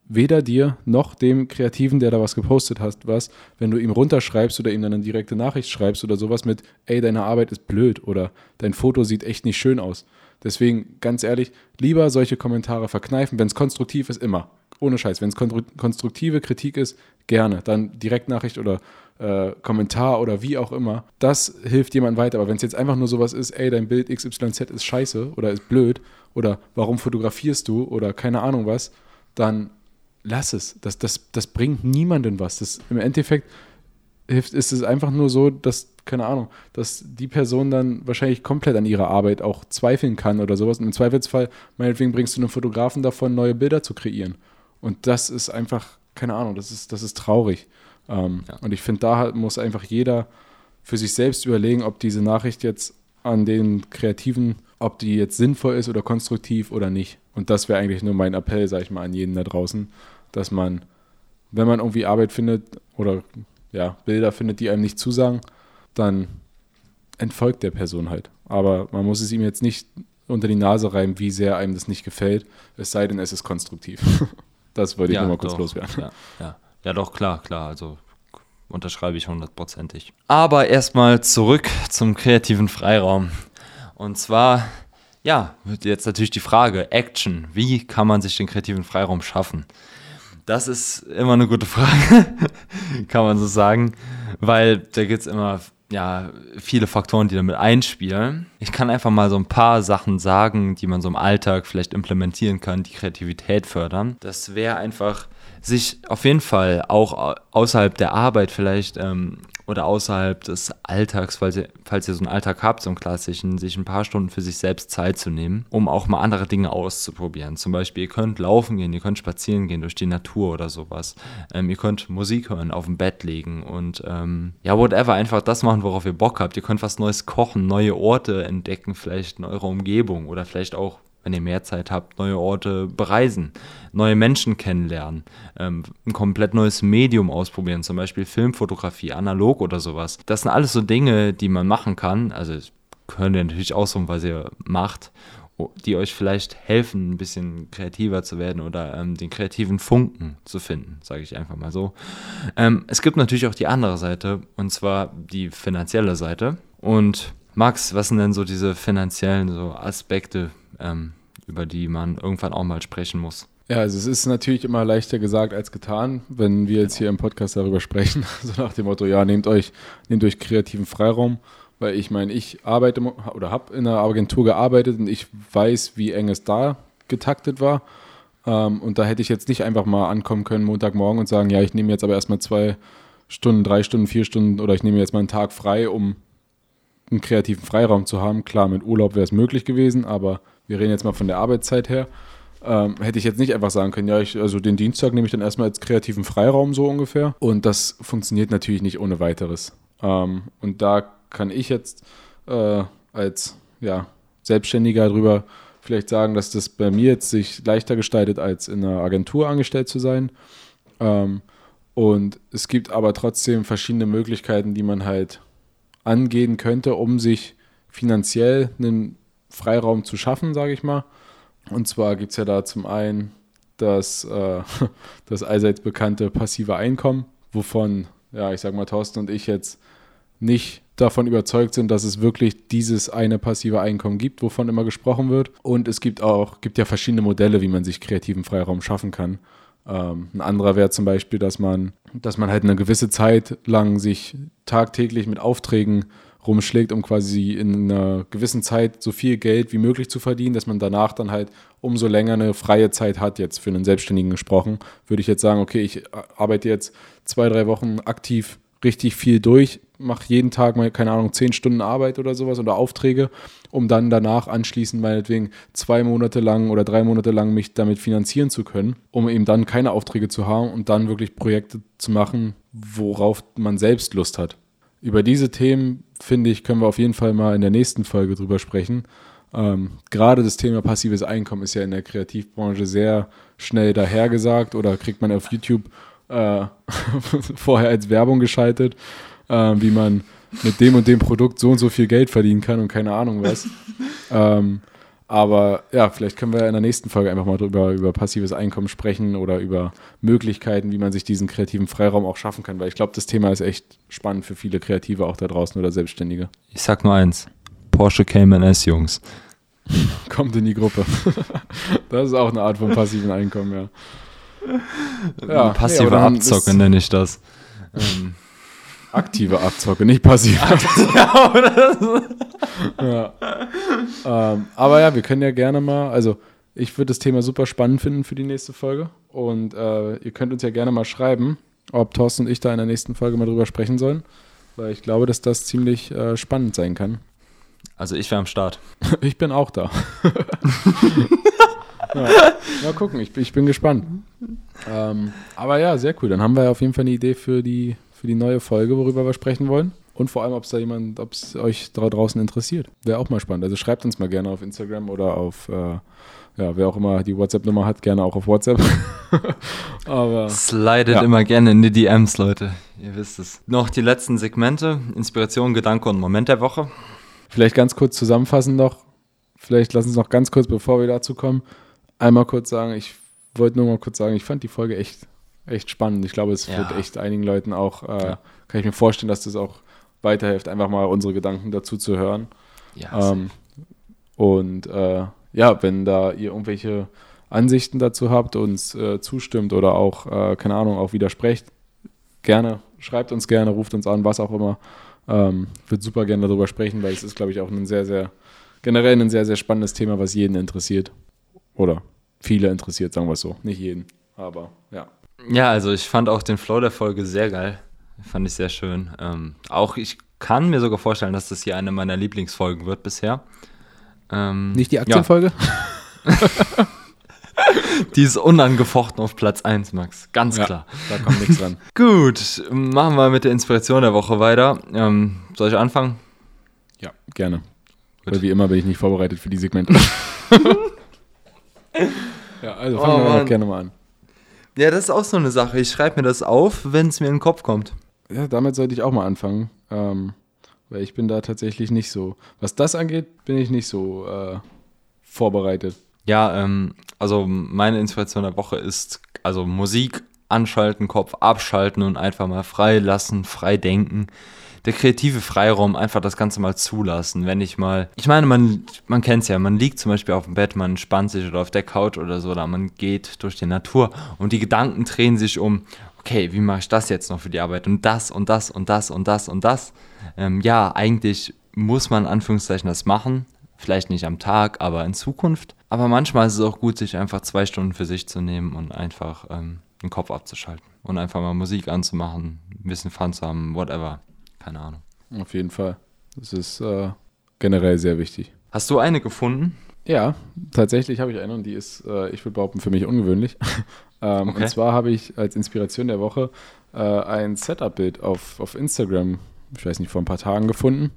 weder dir noch dem Kreativen, der da was gepostet hat, was, wenn du ihm runterschreibst oder ihm dann eine direkte Nachricht schreibst oder sowas mit, ey, deine Arbeit ist blöd oder dein Foto sieht echt nicht schön aus. Deswegen, ganz ehrlich, lieber solche Kommentare verkneifen, wenn es konstruktiv ist, immer. Ohne Scheiß. Wenn es konstruktive Kritik ist, gerne. Dann Direktnachricht oder äh, Kommentar oder wie auch immer. Das hilft jemand weiter. Aber wenn es jetzt einfach nur sowas ist, ey, dein Bild XYZ ist scheiße oder ist blöd oder warum fotografierst du oder keine Ahnung was, dann lass es. Das, das, das bringt niemandem was. Das, Im Endeffekt hilft, ist es einfach nur so, dass, keine Ahnung, dass die Person dann wahrscheinlich komplett an ihrer Arbeit auch zweifeln kann oder sowas. Und im Zweifelsfall, meinetwegen bringst du einen Fotografen davon, neue Bilder zu kreieren. Und das ist einfach, keine Ahnung, das ist, das ist traurig. Ähm, ja. Und ich finde, da muss einfach jeder für sich selbst überlegen, ob diese Nachricht jetzt an den Kreativen, ob die jetzt sinnvoll ist oder konstruktiv oder nicht. Und das wäre eigentlich nur mein Appell, sag ich mal, an jeden da draußen, dass man, wenn man irgendwie Arbeit findet oder ja, Bilder findet, die einem nicht zusagen, dann entfolgt der Person halt. Aber man muss es ihm jetzt nicht unter die Nase reiben, wie sehr einem das nicht gefällt, es sei denn, es ist konstruktiv. das wollte ich ja, nur mal kurz doch, loswerden. Ja, ja. ja, doch, klar, klar. Also unterschreibe ich hundertprozentig. Aber erstmal zurück zum kreativen Freiraum. Und zwar, ja, jetzt natürlich die Frage, Action. Wie kann man sich den kreativen Freiraum schaffen? Das ist immer eine gute Frage, kann man so sagen, weil da gibt es immer ja, viele Faktoren, die damit einspielen. Ich kann einfach mal so ein paar Sachen sagen, die man so im Alltag vielleicht implementieren kann, die Kreativität fördern. Das wäre einfach, sich auf jeden Fall auch außerhalb der Arbeit vielleicht ähm, oder außerhalb des Alltags, falls ihr, falls ihr so einen Alltag habt, so einen klassischen, sich ein paar Stunden für sich selbst Zeit zu nehmen, um auch mal andere Dinge auszuprobieren. Zum Beispiel, ihr könnt laufen gehen, ihr könnt spazieren gehen durch die Natur oder sowas. Ähm, ihr könnt Musik hören, auf dem Bett legen und ähm, ja, whatever, einfach das machen, worauf ihr Bock habt. Ihr könnt was Neues kochen, neue Orte entdecken, vielleicht in eurer Umgebung oder vielleicht auch wenn ihr mehr Zeit habt, neue Orte bereisen, neue Menschen kennenlernen, ähm, ein komplett neues Medium ausprobieren, zum Beispiel Filmfotografie, analog oder sowas. Das sind alles so Dinge, die man machen kann. Also könnt ihr natürlich aussuchen, was ihr macht, die euch vielleicht helfen, ein bisschen kreativer zu werden oder ähm, den kreativen Funken zu finden, sage ich einfach mal so. Ähm, es gibt natürlich auch die andere Seite, und zwar die finanzielle Seite. Und Max, was sind denn so diese finanziellen so Aspekte, ähm, über die man irgendwann auch mal sprechen muss. Ja, also es ist natürlich immer leichter gesagt als getan, wenn wir jetzt hier im Podcast darüber sprechen, so nach dem Motto, ja, nehmt euch, nehmt euch kreativen Freiraum, weil ich meine, ich arbeite oder habe in einer Agentur gearbeitet und ich weiß, wie eng es da getaktet war. Ähm, und da hätte ich jetzt nicht einfach mal ankommen können Montagmorgen und sagen, ja, ich nehme jetzt aber erstmal zwei Stunden, drei Stunden, vier Stunden oder ich nehme jetzt mal einen Tag frei, um einen kreativen Freiraum zu haben. Klar, mit Urlaub wäre es möglich gewesen, aber wir reden jetzt mal von der Arbeitszeit her, ähm, hätte ich jetzt nicht einfach sagen können, ja, ich, also den Dienstag nehme ich dann erstmal als kreativen Freiraum so ungefähr. Und das funktioniert natürlich nicht ohne weiteres. Ähm, und da kann ich jetzt äh, als ja, Selbstständiger darüber vielleicht sagen, dass das bei mir jetzt sich leichter gestaltet, als in einer Agentur angestellt zu sein. Ähm, und es gibt aber trotzdem verschiedene Möglichkeiten, die man halt angehen könnte, um sich finanziell einen Freiraum zu schaffen, sage ich mal. Und zwar gibt es ja da zum einen das, äh, das allseits bekannte passive Einkommen, wovon, ja, ich sage mal, Thorsten und ich jetzt nicht davon überzeugt sind, dass es wirklich dieses eine passive Einkommen gibt, wovon immer gesprochen wird. Und es gibt auch, gibt ja verschiedene Modelle, wie man sich kreativen Freiraum schaffen kann. Ähm, ein anderer wäre zum Beispiel, dass man, dass man halt eine gewisse Zeit lang sich tagtäglich mit Aufträgen rumschlägt, um quasi in einer gewissen Zeit so viel Geld wie möglich zu verdienen, dass man danach dann halt umso länger eine freie Zeit hat, jetzt für einen Selbstständigen gesprochen, würde ich jetzt sagen, okay, ich arbeite jetzt zwei, drei Wochen aktiv richtig viel durch, mache jeden Tag mal, keine Ahnung, zehn Stunden Arbeit oder sowas oder Aufträge, um dann danach anschließend meinetwegen zwei Monate lang oder drei Monate lang mich damit finanzieren zu können, um eben dann keine Aufträge zu haben und dann wirklich Projekte zu machen, worauf man selbst Lust hat. Über diese Themen, finde ich, können wir auf jeden Fall mal in der nächsten Folge drüber sprechen. Ähm, gerade das Thema passives Einkommen ist ja in der Kreativbranche sehr schnell dahergesagt oder kriegt man auf YouTube äh, vorher als Werbung geschaltet, äh, wie man mit dem und dem Produkt so und so viel Geld verdienen kann und keine Ahnung was. ähm, aber ja, vielleicht können wir in der nächsten Folge einfach mal drüber über passives Einkommen sprechen oder über Möglichkeiten, wie man sich diesen kreativen Freiraum auch schaffen kann, weil ich glaube, das Thema ist echt spannend für viele Kreative auch da draußen oder Selbstständige. Ich sag nur eins: Porsche Cayman S, Jungs. Kommt in die Gruppe. das ist auch eine Art von passiven Einkommen, ja. ja Passive nee, Abzocke nenne ich das. Ähm. Aktive Abzocke, nicht passive. ja. Ähm, aber ja, wir können ja gerne mal, also ich würde das Thema super spannend finden für die nächste Folge. Und äh, ihr könnt uns ja gerne mal schreiben, ob Thorsten und ich da in der nächsten Folge mal drüber sprechen sollen. Weil ich glaube, dass das ziemlich äh, spannend sein kann. Also ich wäre am Start. ich bin auch da. ja. Mal gucken, ich, ich bin gespannt. Ähm, aber ja, sehr cool. Dann haben wir auf jeden Fall eine Idee für die für die neue Folge, worüber wir sprechen wollen. Und vor allem, ob es da jemand, ob es euch da draußen interessiert. Wäre auch mal spannend. Also schreibt uns mal gerne auf Instagram oder auf, äh, ja, wer auch immer die WhatsApp-Nummer hat, gerne auch auf WhatsApp. Aber. Slidet ja. immer gerne in die DMs, Leute. Ihr wisst es. Noch die letzten Segmente: Inspiration, Gedanke und Moment der Woche. Vielleicht ganz kurz zusammenfassen noch. Vielleicht lassen Sie noch ganz kurz, bevor wir dazu kommen, einmal kurz sagen, ich wollte nur mal kurz sagen, ich fand die Folge echt echt spannend. Ich glaube, es ja. wird echt einigen Leuten auch, äh, ja. kann ich mir vorstellen, dass das auch weiterhilft, einfach mal unsere Gedanken dazu zu hören. Ja, ähm, und äh, ja, wenn da ihr irgendwelche Ansichten dazu habt, uns äh, zustimmt oder auch, äh, keine Ahnung, auch widersprecht, gerne, schreibt uns gerne, ruft uns an, was auch immer. Ähm, würde super gerne darüber sprechen, weil es ist, glaube ich, auch ein sehr, sehr, generell ein sehr, sehr spannendes Thema, was jeden interessiert. Oder viele interessiert, sagen wir es so. Nicht jeden, aber ja. Ja, also ich fand auch den Flow der Folge sehr geil. Fand ich sehr schön. Ähm, auch ich kann mir sogar vorstellen, dass das hier eine meiner Lieblingsfolgen wird bisher. Ähm, Nicht die Aktienfolge? Ja. die ist unangefochten auf Platz 1, Max. Ganz ja, klar. Da kommt nichts dran. Gut, machen wir mit der Inspiration der Woche weiter. Ähm, soll ich anfangen? Ja, gerne. Gut. Weil wie immer bin ich nicht vorbereitet für die Segmente. ja, also fangen oh, wir doch gerne mal an. Ja, das ist auch so eine Sache. Ich schreibe mir das auf, wenn es mir in den Kopf kommt. Ja, damit sollte ich auch mal anfangen. Ähm, weil ich bin da tatsächlich nicht so. Was das angeht, bin ich nicht so äh, vorbereitet. Ja, ähm, also meine Inspiration der Woche ist also Musik anschalten, Kopf abschalten und einfach mal frei lassen, frei denken der kreative Freiraum, einfach das Ganze mal zulassen. Wenn ich mal, ich meine, man, man kennt es ja, man liegt zum Beispiel auf dem Bett, man spannt sich oder auf der Couch oder so, oder man geht durch die Natur und die Gedanken drehen sich um, okay, wie mache ich das jetzt noch für die Arbeit und das und das und das und das und das. Ähm, ja, eigentlich muss man Anführungszeichen das machen, vielleicht nicht am Tag, aber in Zukunft. Aber manchmal ist es auch gut, sich einfach zwei Stunden für sich zu nehmen und einfach ähm, den Kopf abzuschalten und einfach mal Musik anzumachen, ein bisschen Fun zu haben, whatever. Keine Ahnung. Auf jeden Fall. Das ist äh, generell sehr wichtig. Hast du eine gefunden? Ja, tatsächlich habe ich eine und die ist, äh, ich würde behaupten, für mich ungewöhnlich. ähm, okay. Und zwar habe ich als Inspiration der Woche äh, ein Setup-Bild auf, auf Instagram, ich weiß nicht, vor ein paar Tagen gefunden.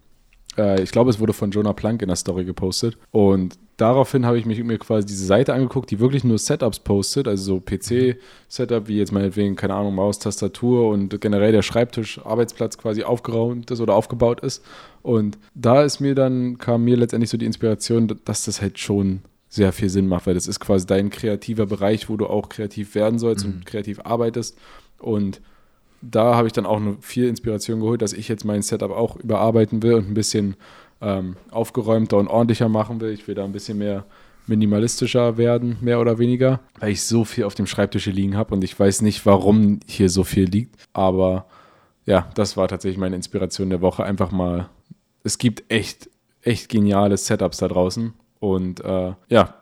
Äh, ich glaube, es wurde von Jonah Plank in der Story gepostet. Und daraufhin habe ich mich, mir quasi diese Seite angeguckt, die wirklich nur Setups postet, also so PC-Setup, wie jetzt meinetwegen, keine Ahnung, Maus, Tastatur und generell der Schreibtisch, Arbeitsplatz quasi aufgeräumt ist oder aufgebaut ist. Und da ist mir dann, kam mir letztendlich so die Inspiration, dass das halt schon sehr viel Sinn macht, weil das ist quasi dein kreativer Bereich, wo du auch kreativ werden sollst mhm. und kreativ arbeitest. Und da habe ich dann auch viel Inspiration geholt, dass ich jetzt mein Setup auch überarbeiten will und ein bisschen ähm, aufgeräumter und ordentlicher machen will. Ich will da ein bisschen mehr minimalistischer werden, mehr oder weniger, weil ich so viel auf dem Schreibtisch liegen habe und ich weiß nicht, warum hier so viel liegt. Aber ja, das war tatsächlich meine Inspiration der Woche. Einfach mal, es gibt echt, echt geniale Setups da draußen und äh, ja,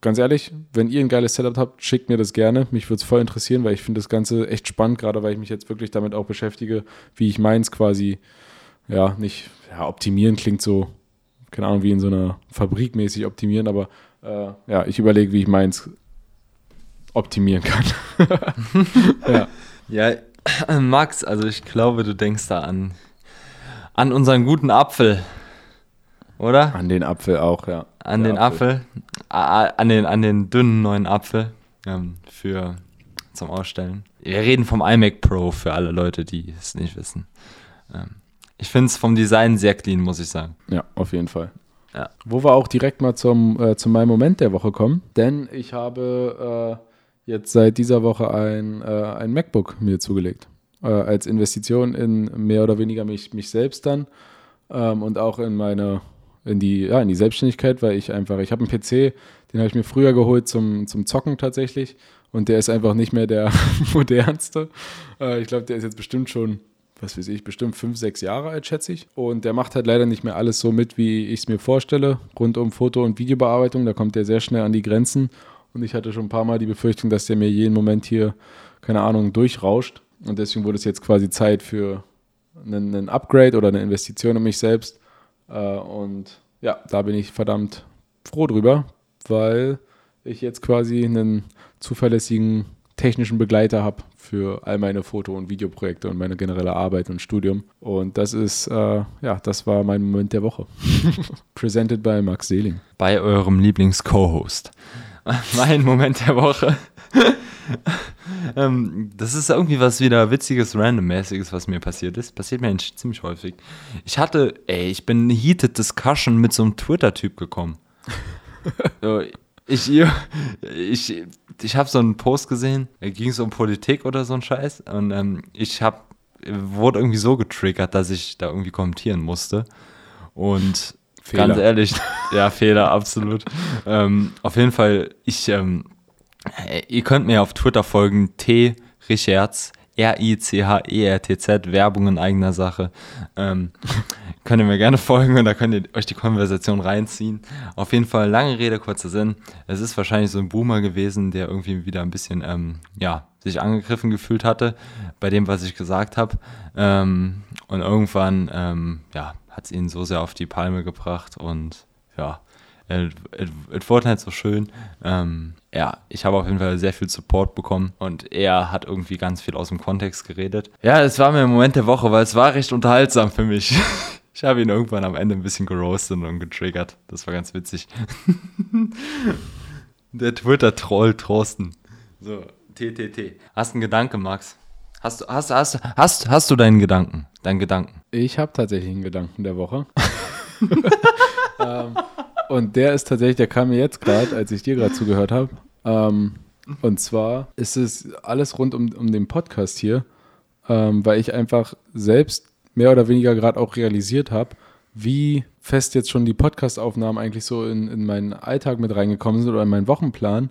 ganz ehrlich, wenn ihr ein geiles Setup habt, schickt mir das gerne. Mich würde es voll interessieren, weil ich finde das Ganze echt spannend, gerade weil ich mich jetzt wirklich damit auch beschäftige, wie ich meins quasi, ja, nicht, ja, optimieren klingt so, keine Ahnung, wie in so einer Fabrik mäßig optimieren, aber äh, ja, ich überlege, wie ich meins optimieren kann. ja. ja, Max, also ich glaube, du denkst da an, an unseren guten Apfel, oder? An den Apfel auch, ja. An Den den Apfel, Apfel an, den, an den dünnen neuen Apfel ähm, für zum Ausstellen. Wir reden vom iMac Pro für alle Leute, die es nicht wissen. Ähm, ich finde es vom Design sehr clean, muss ich sagen. Ja, auf jeden Fall. Ja. Wo wir auch direkt mal zum, äh, zu meinem Moment der Woche kommen, denn ich habe äh, jetzt seit dieser Woche ein, äh, ein MacBook mir zugelegt. Äh, als Investition in mehr oder weniger mich, mich selbst dann ähm, und auch in meine in die, ja, in die Selbstständigkeit, weil ich einfach, ich habe einen PC, den habe ich mir früher geholt zum, zum Zocken tatsächlich und der ist einfach nicht mehr der modernste. Äh, ich glaube, der ist jetzt bestimmt schon, was weiß ich, bestimmt fünf, sechs Jahre alt, schätze ich. Und der macht halt leider nicht mehr alles so mit, wie ich es mir vorstelle, rund um Foto- und Videobearbeitung. Da kommt der sehr schnell an die Grenzen und ich hatte schon ein paar Mal die Befürchtung, dass der mir jeden Moment hier, keine Ahnung, durchrauscht. Und deswegen wurde es jetzt quasi Zeit für einen, einen Upgrade oder eine Investition in mich selbst und ja, da bin ich verdammt froh drüber, weil ich jetzt quasi einen zuverlässigen technischen Begleiter habe für all meine Foto- und Videoprojekte und meine generelle Arbeit und Studium. Und das ist, äh, ja, das war mein Moment der Woche. Presented by Max Seeling. Bei eurem Lieblings-Co-Host. mein Moment der Woche ähm, das ist irgendwie was wieder witziges, randommäßiges, was mir passiert ist. Passiert mir ziemlich häufig. Ich hatte, ey, ich bin in eine Heated Discussion mit so einem Twitter-Typ gekommen. so, ich, ich, ich habe so einen Post gesehen, da ging es um Politik oder so ein Scheiß. Und ähm, ich hab, wurde irgendwie so getriggert, dass ich da irgendwie kommentieren musste. Und Fehler. ganz ehrlich, ja, Fehler, absolut. ähm, auf jeden Fall, ich ähm, äh, ihr könnt mir auf Twitter folgen, T. Richards, R-I-C-H-E-R-T-Z, Werbung in eigener Sache. Ähm, könnt ihr mir gerne folgen und da könnt ihr euch die Konversation reinziehen. Auf jeden Fall, lange Rede, kurzer Sinn. Es ist wahrscheinlich so ein Boomer gewesen, der irgendwie wieder ein bisschen, ähm, ja, sich angegriffen gefühlt hatte bei dem, was ich gesagt habe. Ähm, und irgendwann, ähm, ja, hat es ihn so sehr auf die Palme gebracht und ja, es wurde halt so schön. Ähm, ja, ich habe auf jeden Fall sehr viel Support bekommen und er hat irgendwie ganz viel aus dem Kontext geredet. Ja, es war mir im Moment der Woche, weil es war recht unterhaltsam für mich. Ich habe ihn irgendwann am Ende ein bisschen geroastet und getriggert. Das war ganz witzig. der Twitter-Troll Trosten. So, TTT. Hast du einen Gedanke, Max? Hast du, hast, hast, hast, hast du deinen Gedanken? Deinen Gedanken? Ich habe tatsächlich einen Gedanken der Woche. ähm, und der ist tatsächlich, der kam mir jetzt gerade, als ich dir gerade zugehört habe. Ähm, und zwar ist es alles rund um, um den Podcast hier, ähm, weil ich einfach selbst mehr oder weniger gerade auch realisiert habe, wie fest jetzt schon die Podcast-Aufnahmen eigentlich so in, in meinen Alltag mit reingekommen sind oder in meinen Wochenplan,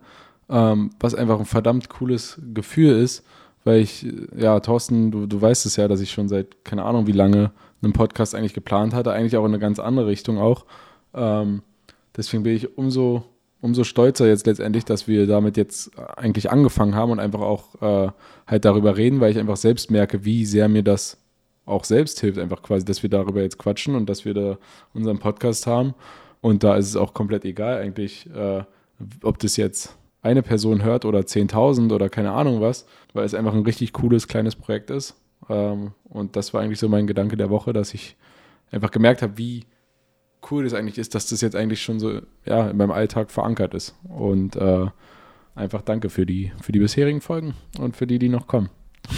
ähm, was einfach ein verdammt cooles Gefühl ist, weil ich, ja, Thorsten, du, du weißt es ja, dass ich schon seit keine Ahnung wie lange einen Podcast eigentlich geplant hatte, eigentlich auch in eine ganz andere Richtung auch. Ähm, deswegen bin ich umso, umso stolzer jetzt letztendlich, dass wir damit jetzt eigentlich angefangen haben und einfach auch äh, halt darüber reden, weil ich einfach selbst merke, wie sehr mir das auch selbst hilft, einfach quasi, dass wir darüber jetzt quatschen und dass wir da unseren Podcast haben. Und da ist es auch komplett egal eigentlich, äh, ob das jetzt eine Person hört oder 10.000 oder keine Ahnung was, weil es einfach ein richtig cooles kleines Projekt ist. Ähm, und das war eigentlich so mein Gedanke der Woche, dass ich einfach gemerkt habe, wie cool das eigentlich ist, dass das jetzt eigentlich schon so ja, in meinem Alltag verankert ist. Und äh, einfach danke für die, für die bisherigen Folgen und für die, die noch kommen.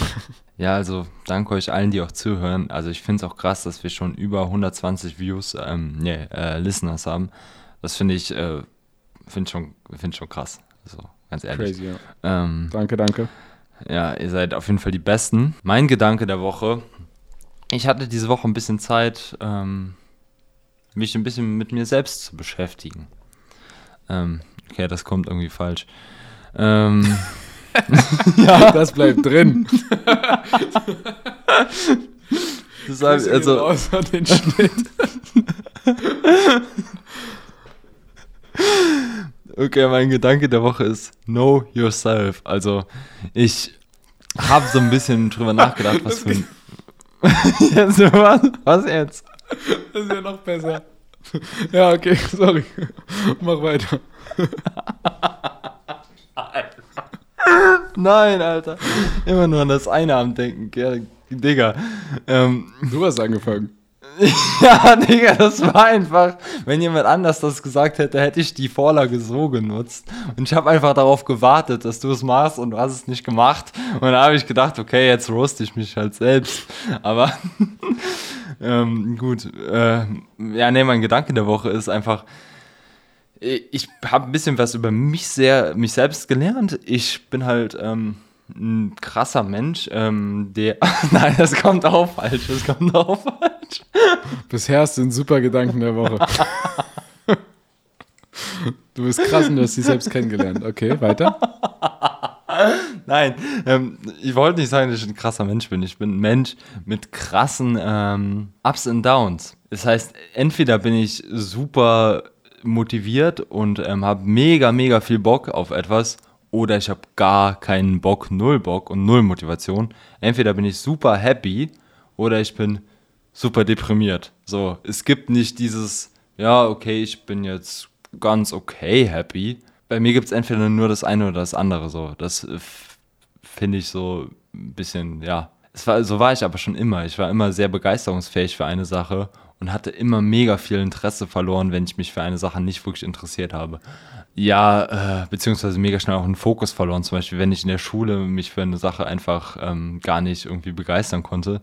Ja, also danke euch allen, die auch zuhören. Also ich finde es auch krass, dass wir schon über 120 Views, ähm, nee, äh, Listeners haben. Das finde ich, äh, finde schon, find schon krass. Also ganz ehrlich. Crazy, ja. Ähm, danke, danke. Ja, ihr seid auf jeden Fall die Besten. Mein Gedanke der Woche. Ich hatte diese Woche ein bisschen Zeit, ähm, mich ein bisschen mit mir selbst zu beschäftigen. Ähm, okay, das kommt irgendwie falsch. Ähm, ja, das bleibt drin. das heißt, also raus an den Schnitt. Okay, mein Gedanke der Woche ist Know Yourself. Also, ich habe so ein bisschen drüber nachgedacht, was für ein. jetzt, was, was jetzt? Das ist ja noch besser. Ja, okay, sorry. Mach weiter. Nein, Alter. Immer nur an das eine am Denken. Ja, Digga. Ähm, du hast angefangen. ja, Digga, das war einfach, wenn jemand anders das gesagt hätte, hätte ich die Vorlage so genutzt. Und ich habe einfach darauf gewartet, dass du es machst und du hast es nicht gemacht. Und da habe ich gedacht, okay, jetzt roast ich mich halt selbst. Aber ähm, gut. Äh, ja, nee, mein Gedanke der Woche ist einfach, ich habe ein bisschen was über mich sehr, mich selbst gelernt. Ich bin halt ähm, ein krasser Mensch, ähm, der. Nein, das kommt auch falsch. Das kommt auch falsch. Bisher hast du einen super Gedanken der Woche. du bist krass und du hast dich selbst kennengelernt. Okay, weiter. Nein, ähm, ich wollte nicht sagen, dass ich ein krasser Mensch bin. Ich bin ein Mensch mit krassen ähm, Ups und Downs. Das heißt, entweder bin ich super motiviert und ähm, habe mega, mega viel Bock auf etwas oder ich habe gar keinen Bock, null Bock und null Motivation. Entweder bin ich super happy oder ich bin super deprimiert. So, es gibt nicht dieses, ja, okay, ich bin jetzt ganz okay happy. Bei mir gibt es entweder nur das eine oder das andere. So, das äh, finde ich so ein bisschen, ja. War, so war ich aber schon immer. Ich war immer sehr begeisterungsfähig für eine Sache und hatte immer mega viel Interesse verloren, wenn ich mich für eine Sache nicht wirklich interessiert habe. Ja, äh, beziehungsweise mega schnell auch einen Fokus verloren. Zum Beispiel, wenn ich in der Schule mich für eine Sache einfach ähm, gar nicht irgendwie begeistern konnte,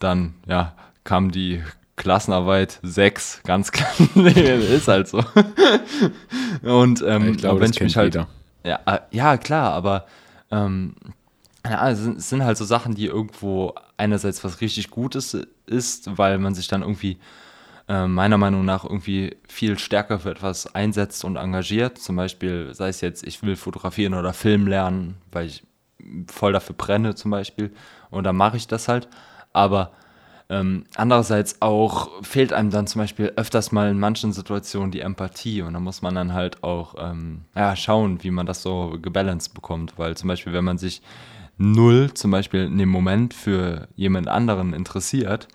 dann ja, kam die Klassenarbeit 6, ganz klar. ist halt so. und ähm, ich glaube, wenn ich mich halt. Ja, äh, ja, klar, aber ähm, ja, es sind, es sind halt so Sachen, die irgendwo einerseits was richtig Gutes ist, weil man sich dann irgendwie äh, meiner Meinung nach irgendwie viel stärker für etwas einsetzt und engagiert. Zum Beispiel, sei es jetzt, ich will fotografieren oder Film lernen, weil ich voll dafür brenne zum Beispiel. Und dann mache ich das halt. Aber ähm, andererseits auch fehlt einem dann zum Beispiel öfters mal in manchen Situationen die Empathie und da muss man dann halt auch ähm, ja, schauen, wie man das so gebalanced bekommt, weil zum Beispiel, wenn man sich null zum Beispiel in dem Moment für jemand anderen interessiert,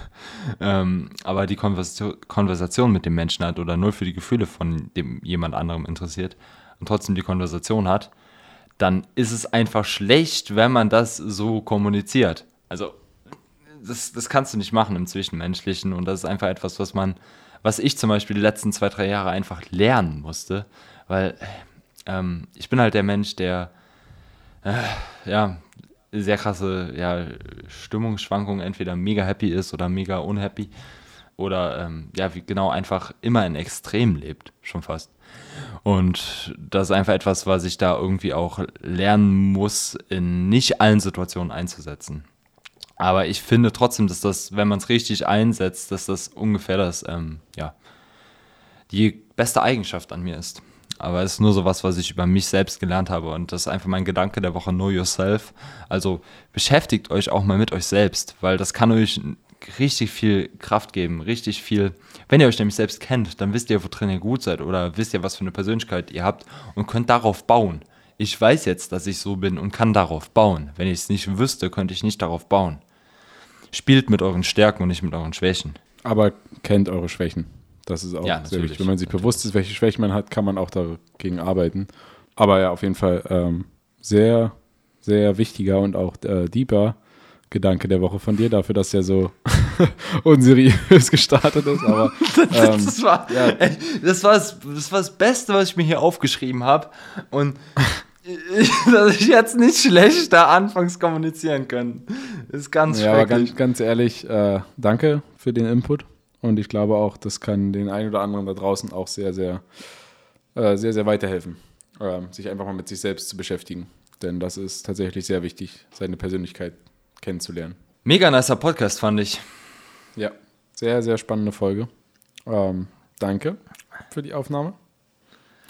ähm, aber die Konversation, Konversation mit dem Menschen hat oder null für die Gefühle von dem jemand anderem interessiert und trotzdem die Konversation hat, dann ist es einfach schlecht, wenn man das so kommuniziert. Also das, das kannst du nicht machen im Zwischenmenschlichen und das ist einfach etwas, was man, was ich zum Beispiel die letzten zwei, drei Jahre einfach lernen musste, weil ähm, ich bin halt der Mensch, der äh, ja, sehr krasse ja, Stimmungsschwankungen, entweder mega happy ist oder mega unhappy oder ähm, ja, wie genau einfach immer in Extrem lebt, schon fast. Und das ist einfach etwas, was ich da irgendwie auch lernen muss, in nicht allen Situationen einzusetzen. Aber ich finde trotzdem, dass das, wenn man es richtig einsetzt, dass das ungefähr das, ähm, ja, die beste Eigenschaft an mir ist. Aber es ist nur so was, was ich über mich selbst gelernt habe. Und das ist einfach mein Gedanke der Woche, Know Yourself. Also beschäftigt euch auch mal mit euch selbst, weil das kann euch richtig viel Kraft geben, richtig viel. Wenn ihr euch nämlich selbst kennt, dann wisst ihr, worin ihr gut seid oder wisst ihr, was für eine Persönlichkeit ihr habt und könnt darauf bauen. Ich weiß jetzt, dass ich so bin und kann darauf bauen. Wenn ich es nicht wüsste, könnte ich nicht darauf bauen. Spielt mit euren Stärken und nicht mit euren Schwächen. Aber kennt eure Schwächen. Das ist auch ja, sehr wichtig. Wenn man sich bewusst ist, welche Schwächen man hat, kann man auch dagegen arbeiten. Aber ja, auf jeden Fall ähm, sehr, sehr wichtiger und auch äh, deeper Gedanke der Woche von dir, dafür, dass er so unseriös gestartet ist. Aber ähm, das, war, ja. das, war das, das war das Beste, was ich mir hier aufgeschrieben habe. Und dass ich jetzt nicht schlechter anfangs kommunizieren können. Ist ganz ja, aber ganz, ganz ehrlich, äh, danke für den Input. Und ich glaube auch, das kann den einen oder anderen da draußen auch sehr, sehr, äh, sehr, sehr weiterhelfen, äh, sich einfach mal mit sich selbst zu beschäftigen. Denn das ist tatsächlich sehr wichtig, seine Persönlichkeit kennenzulernen. Mega nicer Podcast, fand ich. Ja, sehr, sehr spannende Folge. Ähm, danke für die Aufnahme.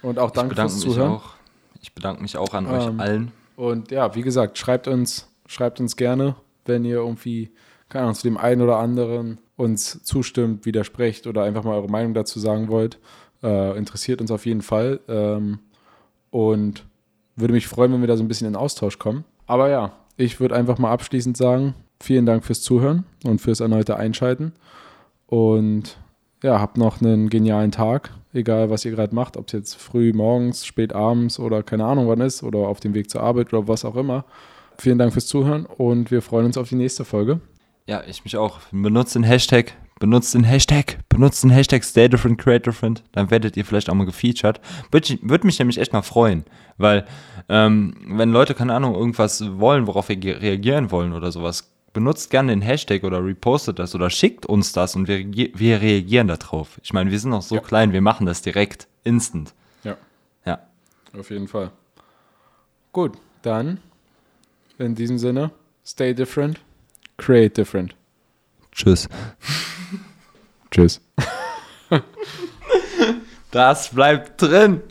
Und auch danke fürs Zuhören. Auch. Ich bedanke mich auch an ähm, euch allen. Und ja, wie gesagt, schreibt uns, schreibt uns gerne, wenn ihr irgendwie, keine Ahnung, zu dem einen oder anderen uns zustimmt, widersprecht oder einfach mal eure Meinung dazu sagen wollt. Äh, interessiert uns auf jeden Fall. Ähm, und würde mich freuen, wenn wir da so ein bisschen in Austausch kommen. Aber ja, ich würde einfach mal abschließend sagen, vielen Dank fürs Zuhören und fürs erneute Einschalten. Und ja, habt noch einen genialen Tag, egal was ihr gerade macht, ob es jetzt früh morgens, spät abends oder keine Ahnung wann ist oder auf dem Weg zur Arbeit oder was auch immer. Vielen Dank fürs Zuhören und wir freuen uns auf die nächste Folge. Ja, ich mich auch. Benutzt den Hashtag, benutzt den Hashtag, benutzt den Hashtag Stay Different, Create Different, dann werdet ihr vielleicht auch mal gefeatured. Würde würd mich nämlich echt mal freuen, weil ähm, wenn Leute, keine Ahnung, irgendwas wollen, worauf wir reagieren wollen oder sowas, benutzt gerne den Hashtag oder repostet das oder schickt uns das und wir, wir reagieren darauf. Ich meine, wir sind noch so ja. klein, wir machen das direkt, instant. Ja. Ja. Auf jeden Fall. Gut, dann in diesem Sinne, stay different, create different. Tschüss. Tschüss. das bleibt drin.